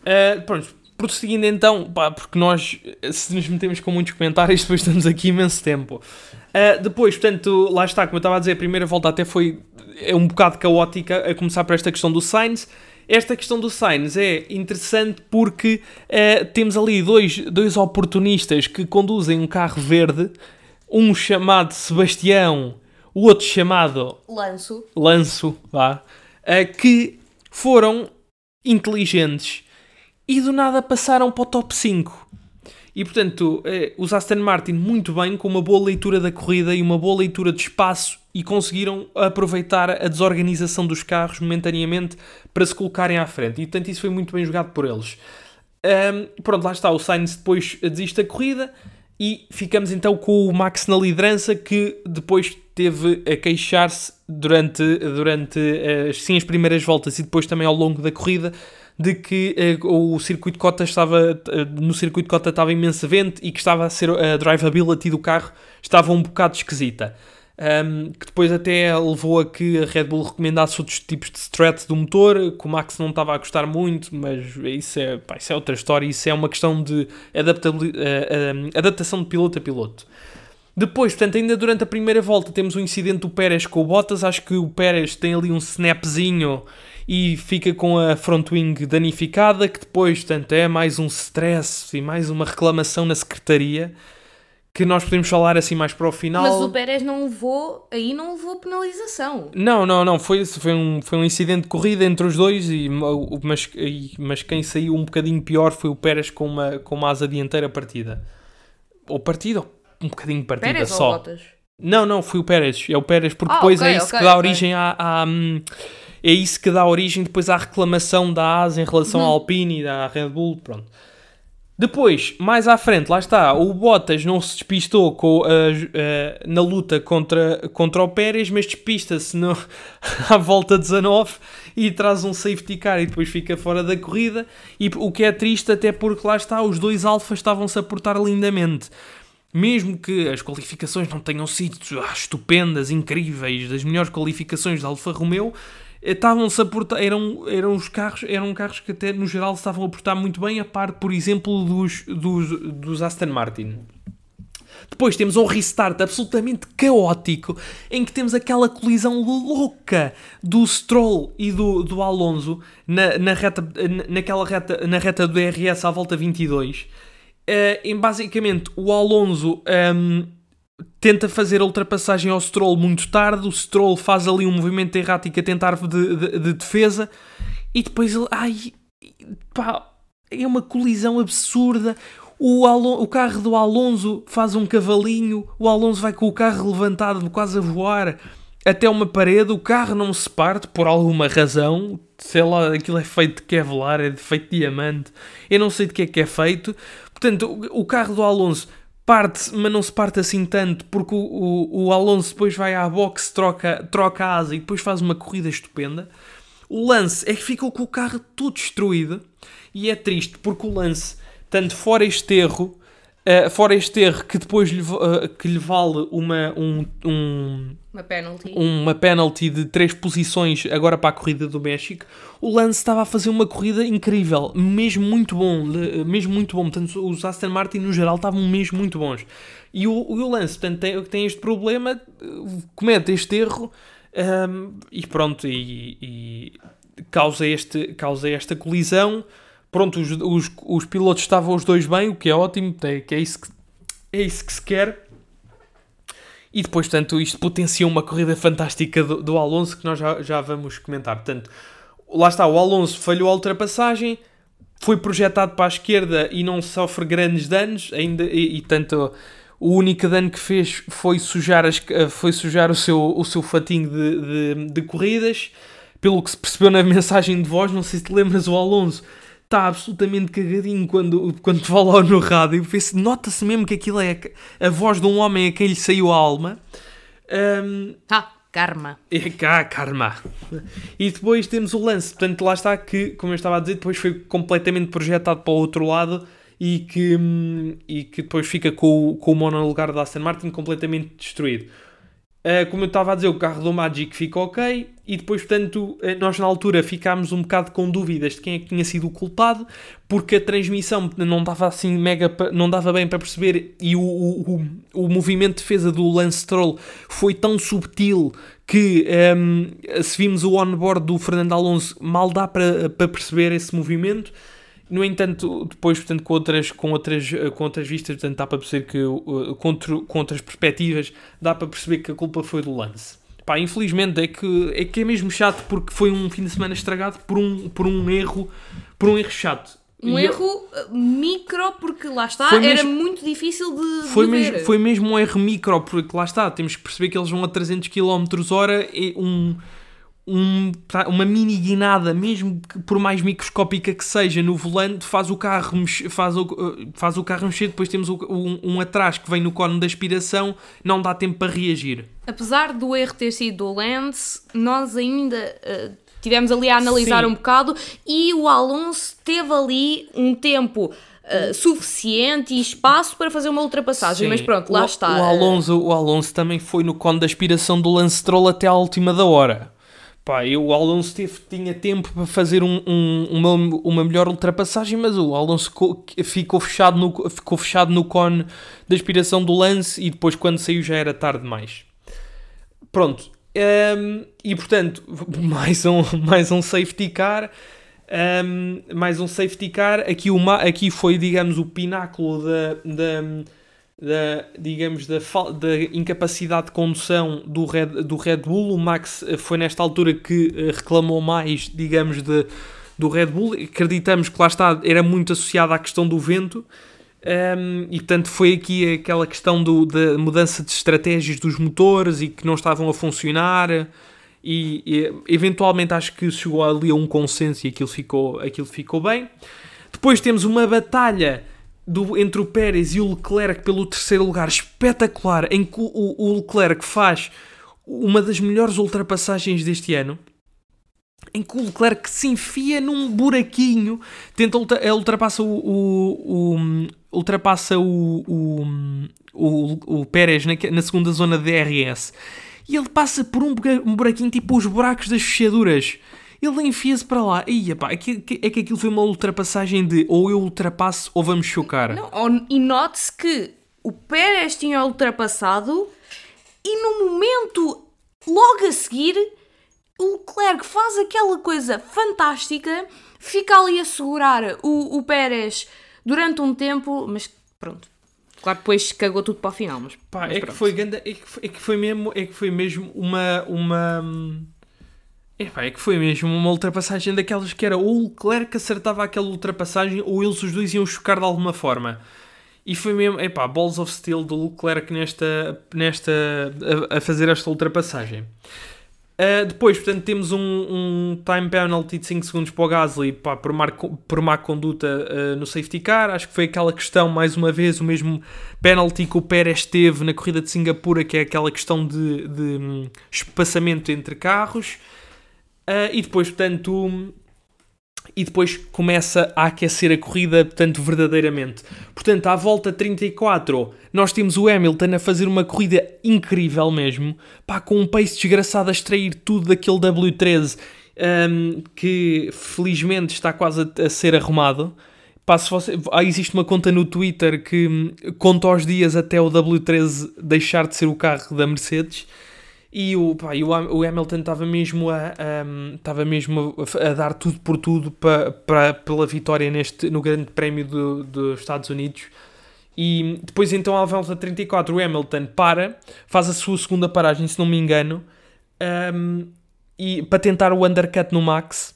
Uh, pronto, prosseguindo então, pá, porque nós, se nos metemos com muitos comentários, depois estamos aqui imenso tempo. Uh, depois, portanto, lá está, como eu estava a dizer, a primeira volta até foi é um bocado caótica, a começar por esta questão do Sainz. Esta questão do Sainz é interessante porque uh, temos ali dois, dois oportunistas que conduzem um carro verde, um chamado Sebastião, o outro chamado Lanço, Lanço vá, que foram inteligentes e do nada passaram para o top 5. E portanto, eh, os Aston Martin muito bem, com uma boa leitura da corrida e uma boa leitura de espaço e conseguiram aproveitar a desorganização dos carros momentaneamente para se colocarem à frente. E portanto, isso foi muito bem jogado por eles. Um, pronto, lá está. O Sainz depois desiste da corrida e ficamos então com o Max na liderança que depois teve a queixar-se durante, durante as, eh, sim, as primeiras voltas e depois também ao longo da corrida de que uh, o circuito cota estava uh, no circuito cota estava imenso vento e que estava a ser a drivability do carro estava um bocado esquisita. Um, que depois até levou a que a Red Bull recomendasse outros tipos de strat do motor, que o Max não estava a gostar muito, mas isso é, pá, isso é outra história, isso é uma questão de uh, adaptação de piloto a piloto. Depois, portanto, ainda durante a primeira volta temos o um incidente do Pérez com o Bottas, acho que o Pérez tem ali um snapzinho e fica com a front wing danificada, que depois, portanto, é mais um stress e mais uma reclamação na secretaria, que nós podemos falar assim mais para o final. Mas o Pérez não levou, aí não levou penalização. Não, não, não, foi, foi, um, foi um incidente de corrida entre os dois, e, mas, mas quem saiu um bocadinho pior foi o Pérez com uma, com uma asa dianteira partida. Ou partida, um bocadinho partida Pérez só. Ou Bottas? Não, não, foi o Pérez. É o Pérez, porque ah, depois okay, é isso okay, que dá okay. origem à, à, é isso que dá origem depois à reclamação da ASA em relação uhum. à Alpine e à Red Bull, pronto. Depois, mais à frente, lá está, o Bottas não se despistou com, uh, uh, na luta contra, contra o Pérez, mas despista-se à volta 19 e traz um safety car e depois fica fora da corrida. E o que é triste, até porque lá está, os dois alfas estavam-se a portar lindamente. Mesmo que as qualificações não tenham sido ah, estupendas, incríveis, das melhores qualificações da Alfa Romeo, estavam-se a portar, eram, eram os carros, eram carros que até no geral estavam a portar muito bem, a par, por exemplo, dos, dos, dos Aston Martin. Depois temos um restart absolutamente caótico, em que temos aquela colisão louca do Stroll e do, do Alonso na, na, reta, naquela reta, na reta do DRS à volta 22. Uh, eh, em basicamente o Alonso um, ehm, tenta fazer a ultrapassagem ao Stroll muito tarde, o Stroll faz ali um movimento errático a tentar de, de, de defesa e depois ele. Ai, pá, é uma colisão absurda. O, Alon o carro do Alonso faz um cavalinho, o Alonso vai com o carro levantado, quase a voar até uma parede. O carro não se parte por alguma razão, sei lá, aquilo é feito de Kevlar, é feito de diamante, eu não sei de que é que é feito. Portanto, o, o carro do Alonso parte, mas não se parte assim tanto, porque o, o, o Alonso depois vai à boxe, troca, troca a asa e depois faz uma corrida estupenda. O lance é que ficou com o carro todo destruído e é triste porque o lance, tanto fora este erro, uh, fora este erro que depois lhe, uh, que lhe vale uma, um, um uma penalty. Uma penalty de três posições agora para a corrida do México. O Lance estava a fazer uma corrida incrível, mesmo muito bom, mesmo muito bom. Portanto, os Aston Martin no geral estavam mesmo muito bons. E o, o Lance, portanto, tem, tem este problema, comete este erro um, e pronto, e, e, causa, este, causa esta colisão. Pronto, os, os, os pilotos estavam os dois bem, o que é ótimo, que é isso que, é isso que se quer. E depois, portanto, isto potencia uma corrida fantástica do, do Alonso que nós já, já vamos comentar. Portanto, lá está, o Alonso falhou a ultrapassagem, foi projetado para a esquerda e não sofre grandes danos, ainda, e, e tanto o único dano que fez foi sujar, as, foi sujar o, seu, o seu fatinho de, de, de corridas. Pelo que se percebeu na mensagem de voz, não sei se te lembras, o Alonso está absolutamente cagadinho quando, quando fala no rádio. Nota-se mesmo que aquilo é a voz de um homem a quem lhe saiu a alma. Um, ah, karma. É cá, karma. E depois temos o lance. Portanto, lá está que, como eu estava a dizer, depois foi completamente projetado para o outro lado e que, e que depois fica com, o, com o monolugar da Aston Martin completamente destruído. Uh, como eu estava a dizer, o carro do Magic fica ok e depois, portanto, eh, nós na altura ficámos um bocado com dúvidas de quem é que tinha sido o culpado porque a transmissão não dava assim mega, não dava bem para perceber e o, o, o, o movimento de defesa do Lance Stroll foi tão subtil que um, ehm, se vimos o onboard do Fernando Alonso mal dá para, para perceber esse movimento no entanto, depois, portanto, com outras, com outras, eh, com outras vistas, portanto, dá para perceber que, com, com outras perspectivas, dá para perceber que a culpa foi do lance. Pá, infelizmente é que, é que é mesmo chato porque foi um fim de semana estragado por um, por um erro, por um erro chato. Um e erro eu... Eh, micro, porque lá está, foi era mesmo, muito difícil de, foi de mesmo. Foi mesmo um erro micro, porque lá está, temos que perceber que eles vão a 300 km hora e um um, uma mini guinada, mesmo que por mais microscópica que seja, no volante, faz o carro, faz o, eh, faz o carro mexer. Depois temos um, um atrás que vem no cone da aspiração, não dá tempo para reagir. Apesar do erro ter sido do Lance, nós ainda uh, tivemos ali a analisar Sim. um bocado e o Alonso teve ali um tempo. Uh, suficiente e espaço para fazer uma ultrapassagem, Sim. mas pronto, lá o, está. O Alonso, o Alonso também foi no cone da aspiração do Lance Stroll até à última da hora. Pá, eu, o Alonso teve, tinha tempo para fazer um, um, uma, uma melhor ultrapassagem, mas o Alonso ficou fechado, no, ficou fechado no cone da aspiração do lance e depois, quando saiu, já era tarde demais. Pronto. Um, e portanto, mais um, mais um safety car. Um, mais um safety car. Aqui, uma, aqui foi, digamos, o pináculo da. da da, digamos, da, da incapacidade de condução do Red, do Red Bull. O Max eh, foi nesta altura que eh, reclamou mais, digamos, de, do Red Bull. Acreditamos que lá está, era muito associado à questão do vento. Um, e portanto foi aqui aquela questão do, da mudança de estratégias dos motores e que não estavam a funcionar. E, e eventualmente acho que chegou ali a um consenso e aquilo ficou, aquilo ficou bem. Depois temos uma batalha do, entre o Pérez e o Leclerc pelo terceiro lugar espetacular, em que o, o Leclerc faz uma das melhores ultrapassagens deste ano, em que o Leclerc se enfia num buraquinho, tenta ultra, ultrapassa o, o, o ultrapassa o, o, o, o Pérez na, na, segunda zona de DRS e ele passa por um buraquinho tipo os buracos das fechaduras. Ele enfia-se para lá. E, epá, é, que, é que aquilo foi uma ultrapassagem de ou eu ultrapasso ou vamos chocar. Não, e note-se que o Pérez tinha ultrapassado e no momento logo a seguir o Leclerc faz aquela coisa fantástica, fica ali a segurar o, o Pérez durante um tempo, mas pronto. Claro, depois cagou tudo para o final, mas, Pá, mas é, que foi, é, que foi, é que foi mesmo, é que foi mesmo uma uma é, pá, é que foi mesmo uma ultrapassagem daquelas que era ou o Leclerc acertava aquela ultrapassagem ou eles os dois iam chocar de alguma forma. E foi mesmo, é pá, balls of steel do Leclerc nesta, nesta, a, a fazer esta ultrapassagem. Uh, depois, portanto, temos um, um, time penalty de 5 segundos para o Gasly pá, por, mar, por má conduta uh, no safety car. Acho que foi aquela questão, mais uma vez, o mesmo penalty que o Pérez teve na corrida de Singapura, que é aquela questão de, de um, espaçamento entre carros. Uh, e depois, portanto, e depois começa a aquecer a corrida, portanto, verdadeiramente. Portanto, à volta 34, nós temos o Hamilton a fazer uma corrida incrível mesmo, pá, com um pace desgraçado a extrair tudo daquele W13 um, que felizmente está quase a, a ser arrumado. Pá, você, ah, existe uma conta no Twitter que hum, conta os dias até o W13 deixar de ser o carro da Mercedes. E o, pá, e o, o Hamilton estava mesmo, a, um, mesmo a, a, dar tudo por tudo para, para, pela vitória neste, no Grande Prémio do, dos Estados Unidos. E depois, então, à volta 34, o Hamilton para, faz a sua segunda paragem, se não me engano, um, e, para tentar o undercut no Max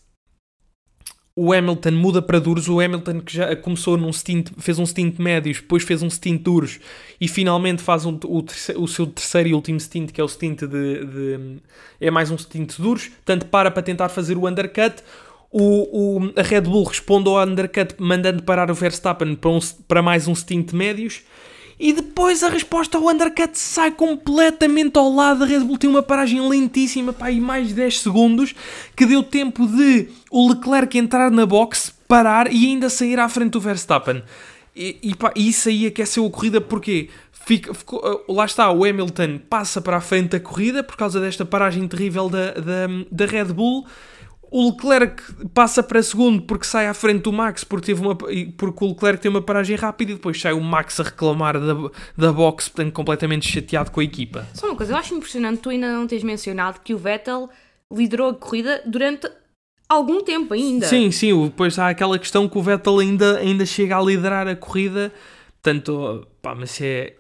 o Hamilton muda para duros, o Hamilton que já começou num stint, fez um stint médios, depois fez um stint duros e finalmente faz um, o, o, seu terceiro e último stint, que é o stint de, de, é mais um stint duros, tanto para para tentar fazer o undercut. O, o, a Red Bull responde ao undercut mandando parar o Verstappen para, um, para mais um stint médios e depois a resposta ao undercut sai completamente ao lado. A Red Bull tem uma paragem lentíssima, pá, e mais de 10 segundos, que deu tempo de o Leclerc entrar na box, parar e ainda sair à frente do Verstappen. E, e pá, isso aí aqueceu a corrida porque fica, ficou, uh, lá está, o Hamilton passa para a frente da corrida por causa desta paragem terrível da, da, da Red Bull o Leclerc passa para segundo porque sai à frente do Max porque, teve uma, porque o Leclerc tem uma paragem rápida e depois sai o Max a reclamar da, da box, portanto, completamente chateado com a equipa. Só uma coisa, eu acho impressionante tu ainda não teres mencionado que o Vettel liderou a corrida durante algum tempo ainda. Sim, sim, depois há aquela questão que o Vettel ainda, ainda chega a liderar a corrida, portanto, pá, mas é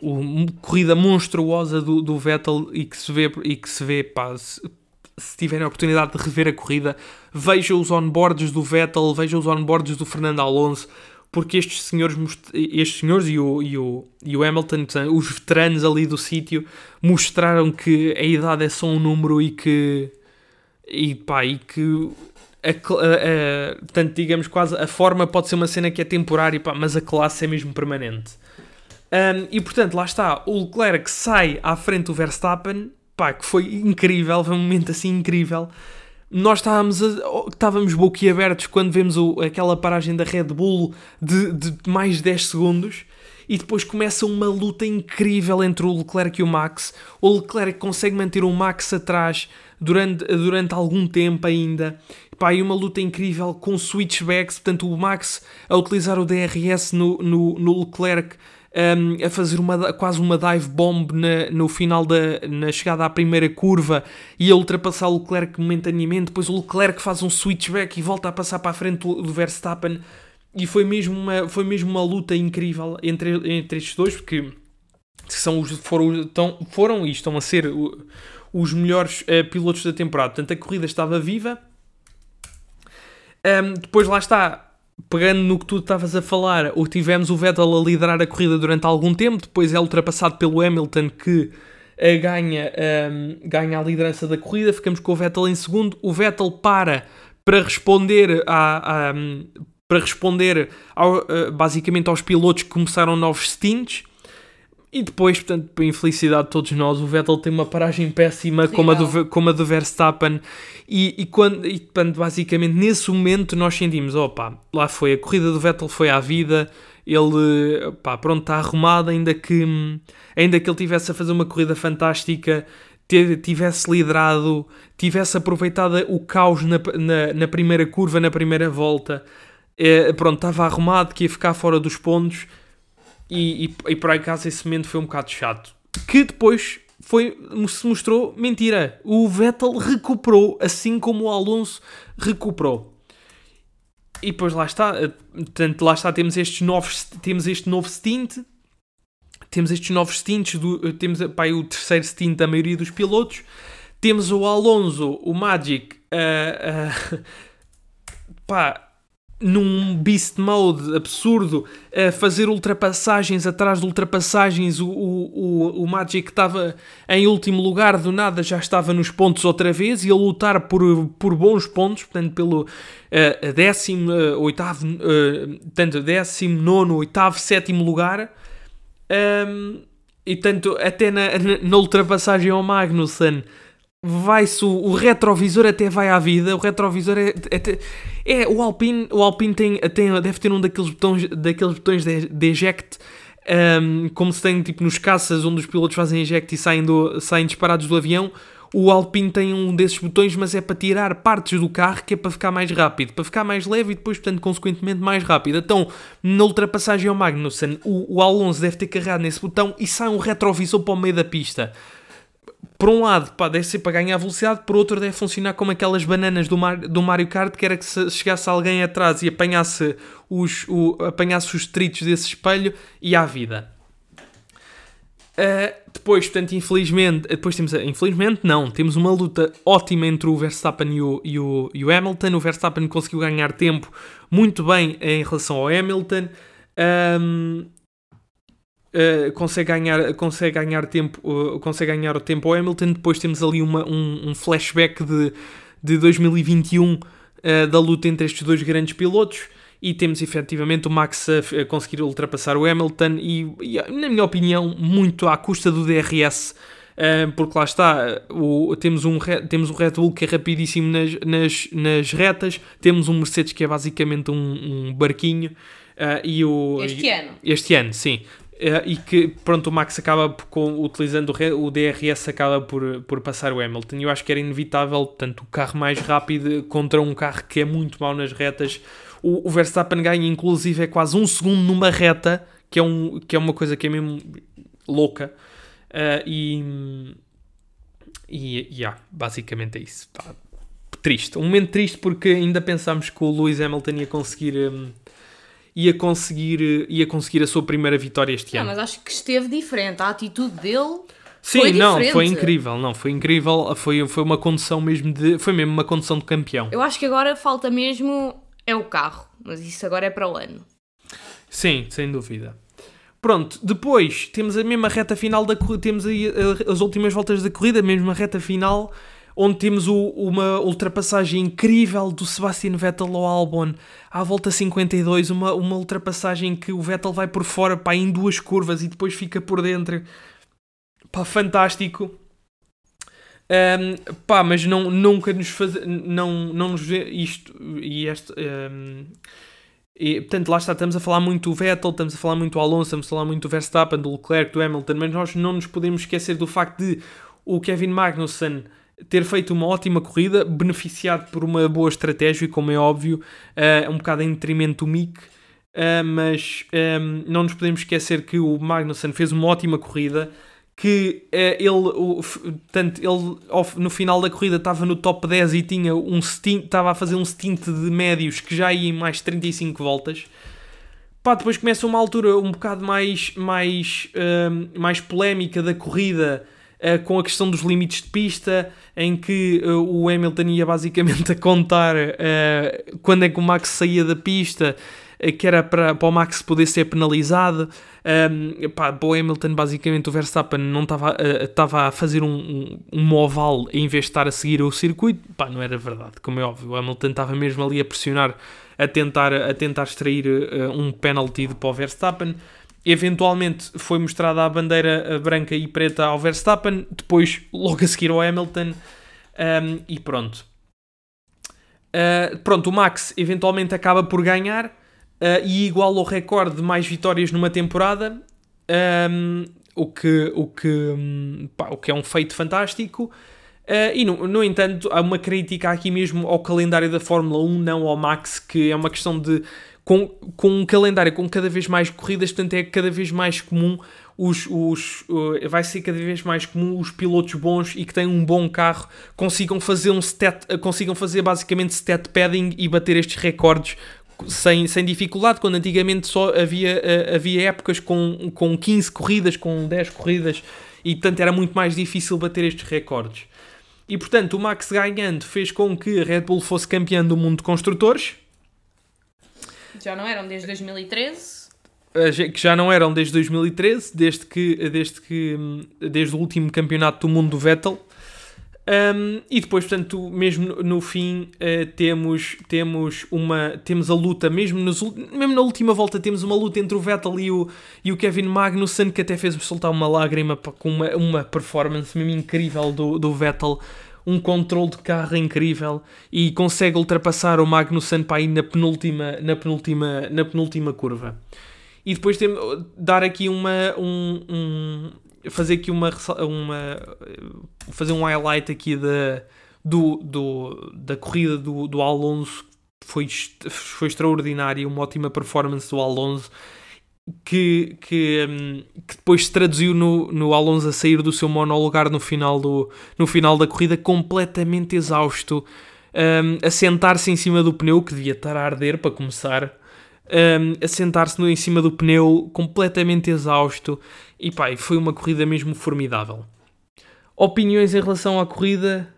uma corrida monstruosa do, do Vettel e que se vê, e que se vê pá, se tiverem a oportunidade de rever a corrida, vejam os onboards do Vettel, vejam os onboards do Fernando Alonso, porque estes senhores, estes senhores e, o, e, o, e o Hamilton, os veteranos ali do sítio, mostraram que a idade é só um número e que. E pá, e que. A, a, a, tanto digamos quase a forma pode ser uma cena que é temporária, pá, mas a classe é mesmo permanente. Um, e portanto, lá está, o Leclerc sai à frente do Verstappen pá, que foi incrível, foi um momento assim incrível. Nós estávamos, a, estávamos boquiabertos quando vemos o, aquela paragem da Red Bull de, de mais de 10 segundos e depois começa uma luta incrível entre o Leclerc e o Max. O Leclerc consegue manter o Max atrás durante, durante algum tempo ainda. Pá, e uma luta incrível com switchbacks, portanto o Max a utilizar o DRS no, no, no Leclerc um, a fazer uma, quase uma dive bomb na, no final da na chegada à primeira curva e a ultrapassar o Leclerc momentaneamente. Depois o Leclerc faz um switchback e volta a passar para a frente do, Verstappen. E foi mesmo uma, foi mesmo uma luta incrível entre, entre estes dois, porque são os, foram, tão, foram e estão a ser os melhores uh, pilotos da temporada. Portanto, a corrida estava viva. Um, depois lá está, pegando no que tu estavas a falar, tivemos o Vettel a liderar a corrida durante algum tempo, depois é ultrapassado pelo Hamilton que uh, ganha, um, ganha a liderança da corrida, ficamos com o Vettel em segundo, o Vettel para para responder a, a para responder ao, uh, basicamente aos pilotos que começaram novos stints. E depois, portanto, para infelicidade de todos nós, o Vettel tem uma paragem péssima como a, do, como a do Verstappen. E, e, quando, e portanto, basicamente, nesse momento nós sentimos: opa, lá foi, a corrida do Vettel foi à vida, ele, pá, pronto, está arrumado, ainda que, ainda que ele tivesse a fazer uma corrida fantástica, tivesse liderado, tivesse aproveitado o caos na, na, na primeira curva, na primeira volta, é, pronto, estava arrumado, que ia ficar fora dos pontos e, e, e por acaso esse momento foi um bocado chato. Que depois foi, se mostrou mentira. O Vettel recuperou, assim como o Alonso recuperou. E depois lá está, eh, portanto, lá está, temos estes novos, temos este novo stint, temos estes novos stints, do, eh, temos pá, o terceiro stint da maioria dos pilotos, temos o Alonso, o Magic, uh, uh, pá, num beast mode absurdo, a fazer ultrapassagens atrás de ultrapassagens. O, o, o, Magic estava em último lugar, do nada já estava nos pontos outra vez e a lutar por, por bons pontos, portanto, pelo uh, décimo, uh, oitavo, uh, tanto décimo, nono, oitavo, sétimo lugar. Um, e tanto até na, na ultrapassagem ao Magnussen vai-se o, o, retrovisor até vai à vida. O retrovisor é, é, é o Alpine, o Alpine tem, tem, deve ter um daqueles botões, daqueles botões de, de eject, um, como se tem tipo nos caças onde os pilotos fazem eject e saem, do, saem disparados do avião. O Alpine tem um desses botões, mas é para tirar partes do carro que é para ficar mais rápido, para ficar mais leve e depois, portanto, consequentemente mais rápido. Então, na ultrapassagem ao Magnussen, o, o Alonso deve ter carregado nesse botão e sai um retrovisor para o meio da pista por um lado, pá, deve ser para ganhar velocidade, por outro, deve funcionar como aquelas bananas do, Mar, do Mario Kart, que era que se chegasse alguém atrás e apanhasse os, o, apanhasse os tritos desse espelho e à vida. Uh, depois, portanto, infelizmente, depois temos, infelizmente, não, temos uma luta ótima entre o Verstappen e o, e o, e o Hamilton. O Verstappen conseguiu ganhar tempo muito bem em relação ao Hamilton. Um, Uh, consegue, ganhar, consegue ganhar tempo uh, consegue ganhar o tempo ao Hamilton. Depois temos ali uma, um, um flashback de, de 2021 uh, eh, da luta entre estes dois grandes pilotos. E temos efetivamente o Max a, conseguir ultrapassar o Hamilton. E, e, na minha opinião muito à custa do DRS porque lá está o, temos, um, temos um Red Bull que é rapidíssimo nas, nas, nas retas. Temos um Mercedes que é basicamente um, um barquinho. E o, este ano. este ano, sim. Uh, e que pronto, o Max acaba com, utilizando o, o DRS acaba por, por passar o Hamilton. Eu acho que era inevitável, portanto, o carro mais rápido contra um carro que é muito mau nas retas. O, o Verstappen ganha, inclusive, é quase um segundo numa reta, que é, um, que é uma coisa que é mesmo louca. Uh, e, e yeah, basicamente é isso. Tá. Triste. Um momento triste porque ainda pensámos que o Lewis Hamilton ia conseguir. Um, ia conseguir, ia conseguir a sua primeira vitória este não, ano. Mas acho que esteve diferente. A atitude dele. Sim, foi não, diferente. foi incrível, não, foi incrível, foi, foi uma condição mesmo de, foi mesmo uma condição de campeão. Eu acho que agora falta mesmo é o carro, mas isso agora é para o ano. Sim, sem dúvida. Pronto, depois temos a mesma reta final da temos aí eh, as últimas voltas da corrida, a mesma reta final onde temos o, uma ultrapassagem incrível do Sebastian Vettel ao Albon à volta 52, uma, uma ultrapassagem que o Vettel vai por fora pá, em duas curvas e depois fica por dentro. Pá, fantástico. Um, pá, mas não, nunca nos faz, não, não nos vê isto e este um, e, portanto lá está, estamos a falar muito do Vettel, estamos a falar muito do Alonso, estamos a falar muito do Verstappen, do Leclerc, do Hamilton, mas nós não nos podemos esquecer do facto de o Kevin Magnussen ter feito uma ótima corrida, beneficiado por uma boa estratégia, como é óbvio, uh, um bocado em detrimento do Mick, uh, mas um, ehm, não nos podemos esquecer que o Magnussen fez uma ótima corrida, que uh, ele, o, tanto, ele no final da corrida estava no top 10 e tinha um stint, estava a fazer um stint de médios que já ia em mais 35 voltas. Pá, depois começa uma altura um bocado mais, mais, ehm, mais polémica da corrida, uh, com a questão dos limites de pista, em que uh, o Hamilton ia basicamente a contar uh, quando é que o Max saía da pista. que era para, para o Max poder ser penalizado. Um, pá, para o Hamilton, basicamente, o Verstappen não estava uh, a fazer um, um, um oval em vez de estar a seguir o circuito. Pá, não era verdade, como é óbvio. O Hamilton estava mesmo ali a pressionar, a tentar, a tentar extrair uh, um penalty para o Verstappen. Eventualmente foi mostrada a bandeira branca e preta ao Verstappen, depois logo a seguir ao Hamilton, um, e pronto. Uh, pronto, o Max eventualmente acaba por ganhar uh, e iguala o recorde de mais vitórias numa temporada, um, o, que, o, que, um, pá, o que é um feito fantástico. Uh, e, no, no entanto, há uma crítica aqui mesmo ao calendário da Fórmula 1, não ao Max, que é uma questão de. Com, com um calendário com cada vez mais corridas, portanto, é cada vez mais comum os, os, uh, vai ser cada vez mais comum os pilotos bons e que têm um bom carro consigam fazer um stat, uh, consigam fazer basicamente stat padding e bater estes recordes sem, sem dificuldade, quando antigamente só havia, uh, havia épocas com, com 15 corridas, com 10 corridas, e portanto era muito mais difícil bater estes recordes. E portanto o Max ganhando fez com que a Red Bull fosse campeã do mundo de construtores. Já não eram desde 2013 que já não eram desde 2013, desde que, desde que desde o último campeonato do mundo do Vettel. Um, e depois, portanto, mesmo no fim, uh, temos, temos, uma, temos a luta, mesmo, nos, mesmo na última volta, temos uma luta entre o Vettel e o, e o Kevin Magnussen, que até fez-me soltar uma lágrima com uma, uma performance mesmo incrível do, do Vettel, um controle de carro incrível e consegue ultrapassar o Magnussen para ir na penúltima, na penúltima, na penúltima curva. E depois tem, dar aqui uma um, um, fazer aqui uma, uma fazer um highlight aqui da, do, do, da corrida do, do Alonso foi, foi extraordinária, uma ótima performance do Alonso que, que, hum, que depois se traduziu no, no Alonso a sair do seu monolugar no final, do, no final da corrida completamente exausto um, a sentar-se em cima do pneu que devia estar a arder para começar um, a sentar-se em cima do pneu, completamente exausto. E pá, foi uma corrida mesmo formidável. Opiniões em relação à corrida?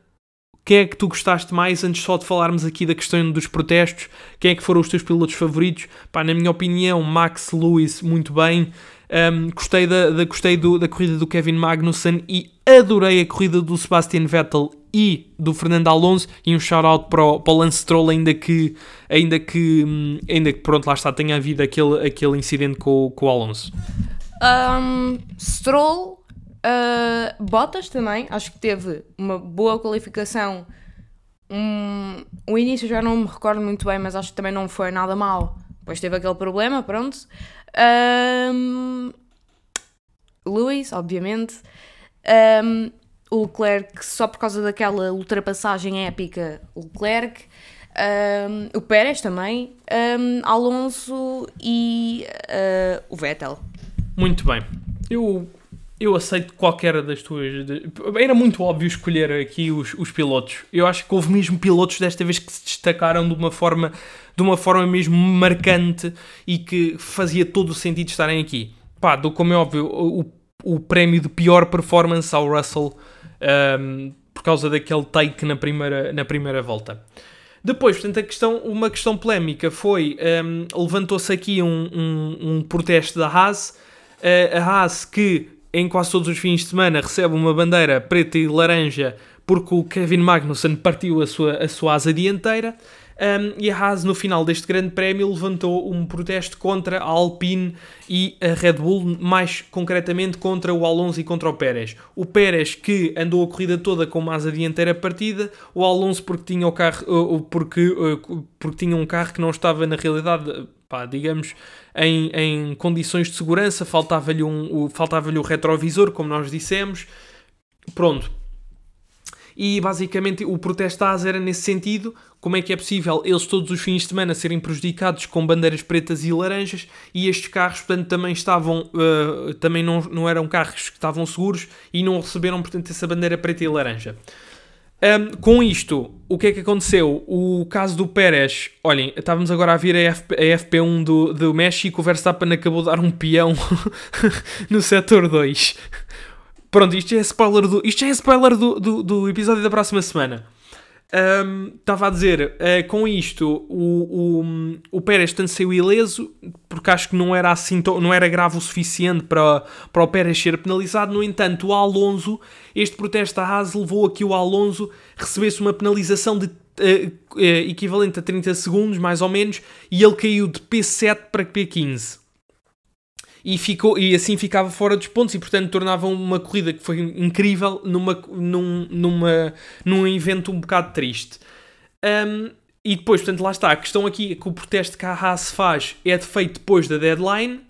Quem é que tu gostaste mais, antes só de falarmos aqui da questão dos protestos? Quem é que foram os teus pilotos favoritos? Pá, na minha opinião, Max Lewis, muito bem. Um, gostei da, da, gostei do, da corrida do Kevin Magnussen e adorei a corrida do Sebastian Vettel e do Fernando Alonso e um shout-out para, o, para o Lance Stroll ainda que, ainda que, hum, ainda que pronto, lá está, tenha havido aquele, aquele incidente com, com o Alonso. Um, Stroll, uh, Bottas também, acho que teve uma boa qualificação. Um, o início já não me recordo muito bem, mas acho que também não foi nada mal. Depois teve aquele problema, pronto. Um, obviamente. Um, o Leclerc, só por causa daquela ultrapassagem épica, o Leclerc. Um, o Pérez também, um, Alonso e uh, o Vettel. Muito bem. Eu, eu aceito qualquer das tuas. De... Era muito óbvio escolher aqui os, os pilotos. Eu acho que houve mesmo pilotos desta vez que se destacaram de uma forma, de uma forma mesmo marcante e que fazia todo o sentido estarem aqui. Pá, do, como é óbvio, o, o prémio de pior performance ao Russell um, por causa daquele take na primeira, na primeira volta. Depois, portanto, a questão, uma questão polémica foi, um, levantou-se aqui um, um, um, protesto da Haas, uh, a Haas que em quase todos os fins de semana recebe uma bandeira preta e laranja porque o Kevin Magnussen partiu a sua, a sua asa dianteira, um, e a Haas, no final deste grande prémio, levantou um protesto contra a Alpine e a Red Bull, mais concretamente contra o Alonso e contra o Pérez. O Pérez que andou a corrida toda com uma asa dianteira partida, o Alonso porque tinha, o carro, porque, porque tinha um carro que não estava na realidade, pá, digamos, em, em condições de segurança, faltava-lhe um, faltava o retrovisor, como nós dissemos. Pronto, e basicamente o protesto ASA era nesse sentido, como é que é possível eles todos os fins de semana serem prejudicados com bandeiras pretas e laranjas e estes carros, portanto, também estavam, uh, também não, não eram carros que estavam seguros e não receberam, portanto, essa bandeira preta e laranja. Um, com isto, o que é que aconteceu? O caso do Pérez, olhem, estávamos agora a ver a, FP, a FP1 do, do México, o Verstappen acabou de dar um peão no setor 2. Pronto, isto é spoiler do, isto é spoiler do, do, do episódio da próxima semana. Estava um, a dizer, uh, com isto, o, o, o Pérez tanto saiu ileso, porque acho que não era assim, não era grave o suficiente para, para o Pérez ser penalizado. No entanto, o Alonso, este protesto da Haas levou a que o Alonso recebesse uma penalização de uh, uh, equivalente a 30 segundos, mais ou menos, e ele caiu de P7 para P15 e, ficou, e assim ficava fora dos pontos e portanto tornava uma corrida que foi incrível numa, num, numa, num evento um bocado triste. Um, e depois, portanto, lá está. A questão aqui é que o protesto que a Haas faz é feito depois da deadline.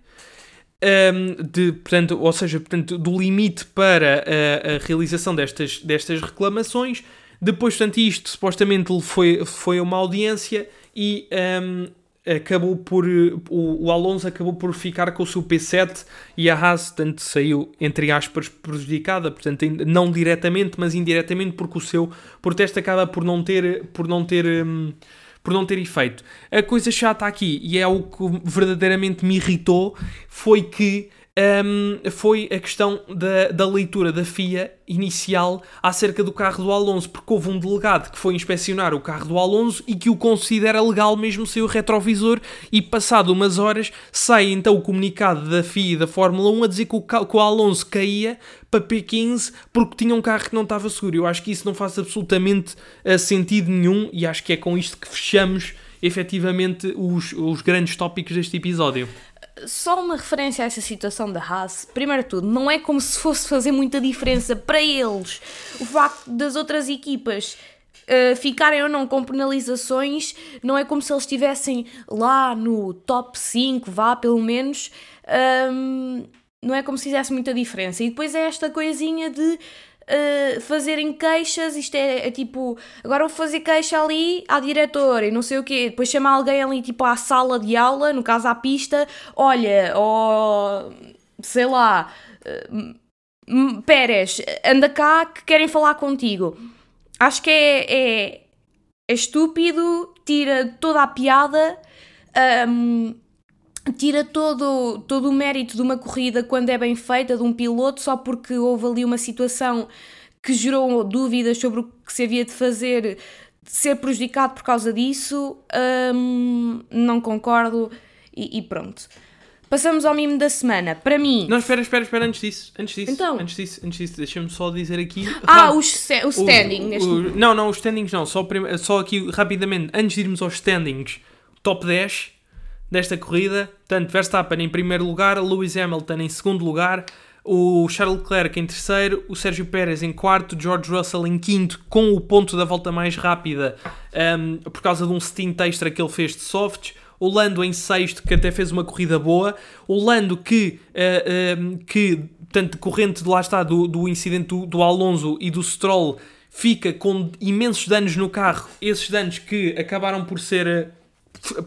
Um, de, portanto, ou seja, portanto, do limite para a, a, realização destas, destas reclamações. Depois, portanto, isto supostamente foi, foi uma audiência e um, acabou por o, o, Alonso acabou por ficar com o seu P7 e a Haas tanto saiu entre aspas prejudicada portanto não diretamente mas indiretamente porque o seu protesto acaba por não ter por não ter um, por não ter efeito. A coisa chata aqui e é o que verdadeiramente me irritou foi que um, foi a questão da, da leitura da FIA inicial acerca do carro do Alonso, porque houve um delegado que foi inspecionar o carro do Alonso e que o considera legal mesmo sem o retrovisor e passado umas horas sai então o comunicado da FIA e da Fórmula 1 a dizer que o, que o Alonso caía para P15 porque tinha um carro que não estava seguro. Eu acho que isso não faz absolutamente uh, sentido nenhum e acho que é com isto que fechamos efetivamente os, os grandes tópicos deste episódio só uma referência a essa situação da Haas. Primeiro de tudo, não é como se fosse fazer muita diferença para eles o facto das outras equipas uh, ficarem ou não com penalizações. Não é como se eles estivessem lá no top 5, vá pelo menos. Um, não é como se fizesse muita diferença. E depois é esta coisinha de uh, fazerem queixas, isto é, é, tipo, agora vou fazer queixa ali à diretora e não sei o quê, depois chama alguém ali tipo à sala de aula, no caso à pista, olha, ou sei lá, uh, Pérez, anda cá que querem falar contigo. Acho que é, é, é estúpido, tira toda a piada. Um, tira todo, todo o mérito de uma corrida quando é bem feita, de um piloto, só porque houve ali uma situação que gerou dúvidas sobre o que se havia de fazer, ser prejudicado por causa disso, hum, não concordo e, e, pronto. Passamos ao mimo da semana. Para mim. Não, espera, espera, espera, antes disso. Antes disso. Então. Antes disso, antes disso deixa-me só dizer aqui. Ah, os, o standing. O, neste... o, não, não, os standings não. Só, só aqui rapidamente, antes de irmos aos standings, top 10 desta corrida. Portanto, Verstappen em primeiro lugar, Lewis Hamilton em segundo lugar, o Charles Leclerc em terceiro, o Sérgio Pérez em quarto, George Russell em quinto, com o ponto da volta mais rápida um, por causa de um stint extra que ele fez de softs. O Lando em sexto, que até fez uma corrida boa. O Lando que, uh, um, que tanto corrente de lá está do, do incidente do, do Alonso e do Stroll, fica com imensos danos no carro. Esses danos que acabaram por ser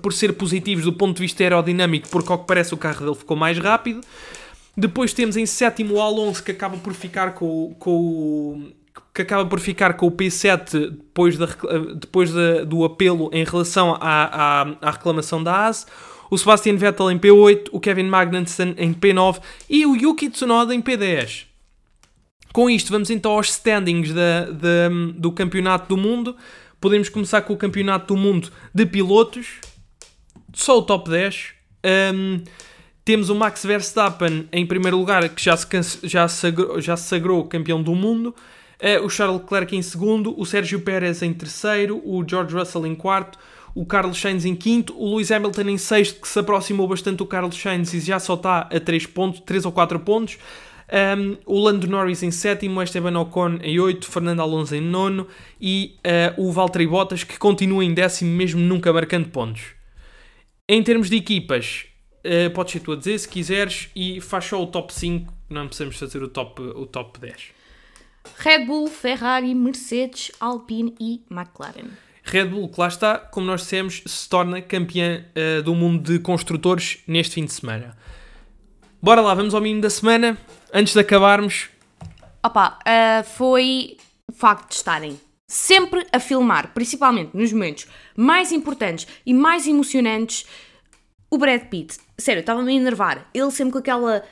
por ser positivos do ponto de vista aerodinâmico, porque ao que parece o carro dele ficou mais rápido. Depois temos em sétimo o Alonso que acaba por ficar com, com que acaba por ficar com o P7 depois, da, depois da, do apelo em relação à, à, à reclamação da AS. O Sebastian Vettel em P8, o Kevin Magnussen em P9 e o Yuki Tsunoda em P10. Com isto, vamos então aos standings da, da, do Campeonato do Mundo. Podemos começar com o Campeonato do Mundo de Pilotos. Só o top 10. Um, temos o Max Verstappen em primeiro lugar, que já se, já sagrou, já se sagrou campeão do mundo. Uh, o Charles Leclerc em segundo. O Sérgio Pérez em terceiro. O George Russell em quarto. O Carlos Sainz em quinto. O Lewis Hamilton em sexto, que se aproximou bastante do Carlos Sainz e já só está a 3 pontos, 3 ou 4 pontos. Um, o Lando Norris em sétimo, Esteban Ocon em oito, Fernando Alonso em nono e uh, o Valtteri Bottas que continua em décimo mesmo nunca marcando pontos. Em termos de equipas, uh, podes ser tu a dizer se quiseres e faz só o top 5, não precisamos fazer o top, o top 10. Red Bull, Ferrari, Mercedes, Alpine e McLaren. Red Bull, que lá está, como nós dissemos, se torna campeã uh, do mundo de construtores neste fim de semana. Bora lá, vamos ao mínimo da semana. Antes de acabarmos. Opa, uh, foi o facto de estarem sempre a filmar, principalmente nos momentos mais importantes e mais emocionantes, o Brad Pitt. Sério, estava-me a enervar. Ele sempre com aquela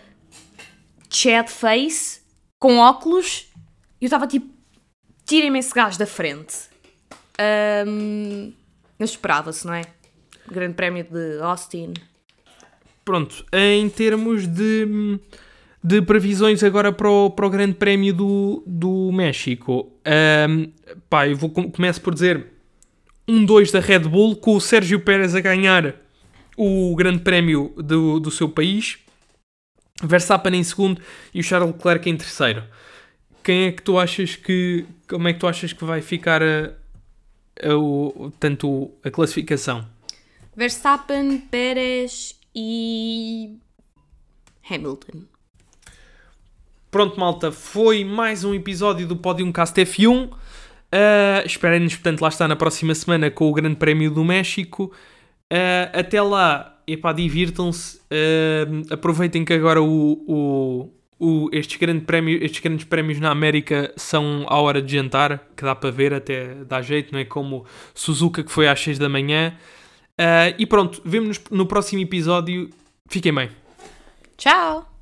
chat face, com óculos, e eu estava tipo, tirem-me esse gajo da frente. Ahm, mas esperava-se, não é? Grande Prémio de Austin. Pronto, em termos de, de previsões agora para o, para o Grande Prémio do, do México, ahm, pá, eu vou, com- começo por dizer um 2 da Red Bull, com o Sérgio Pérez a ganhar o Grande Prémio do, do seu país, Verstappen em segundo e o Charles Leclerc em terceiro. Quem é que tu achas que. Como é que tu achas que vai ficar a, a, o, tanto a classificação? Verstappen, Pérez e. Hamilton. Pronto, malta, foi mais um episódio do Podium Cast F1. Uh, Esperem-nos, portanto, lá está na próxima semana com o Grande Prémio do México. Uh, até lá, epá, divirtam-se. Uh, aproveitem que agora o, o, o- estes, grande prémio, estes grandes prémios na América são à hora de jantar, que dá para ver, até dá jeito, não é? Como Suzuka, que foi às 6 da manhã. Uh, e pronto, vemo-nos no próximo episódio. Fiquem bem. Tchau!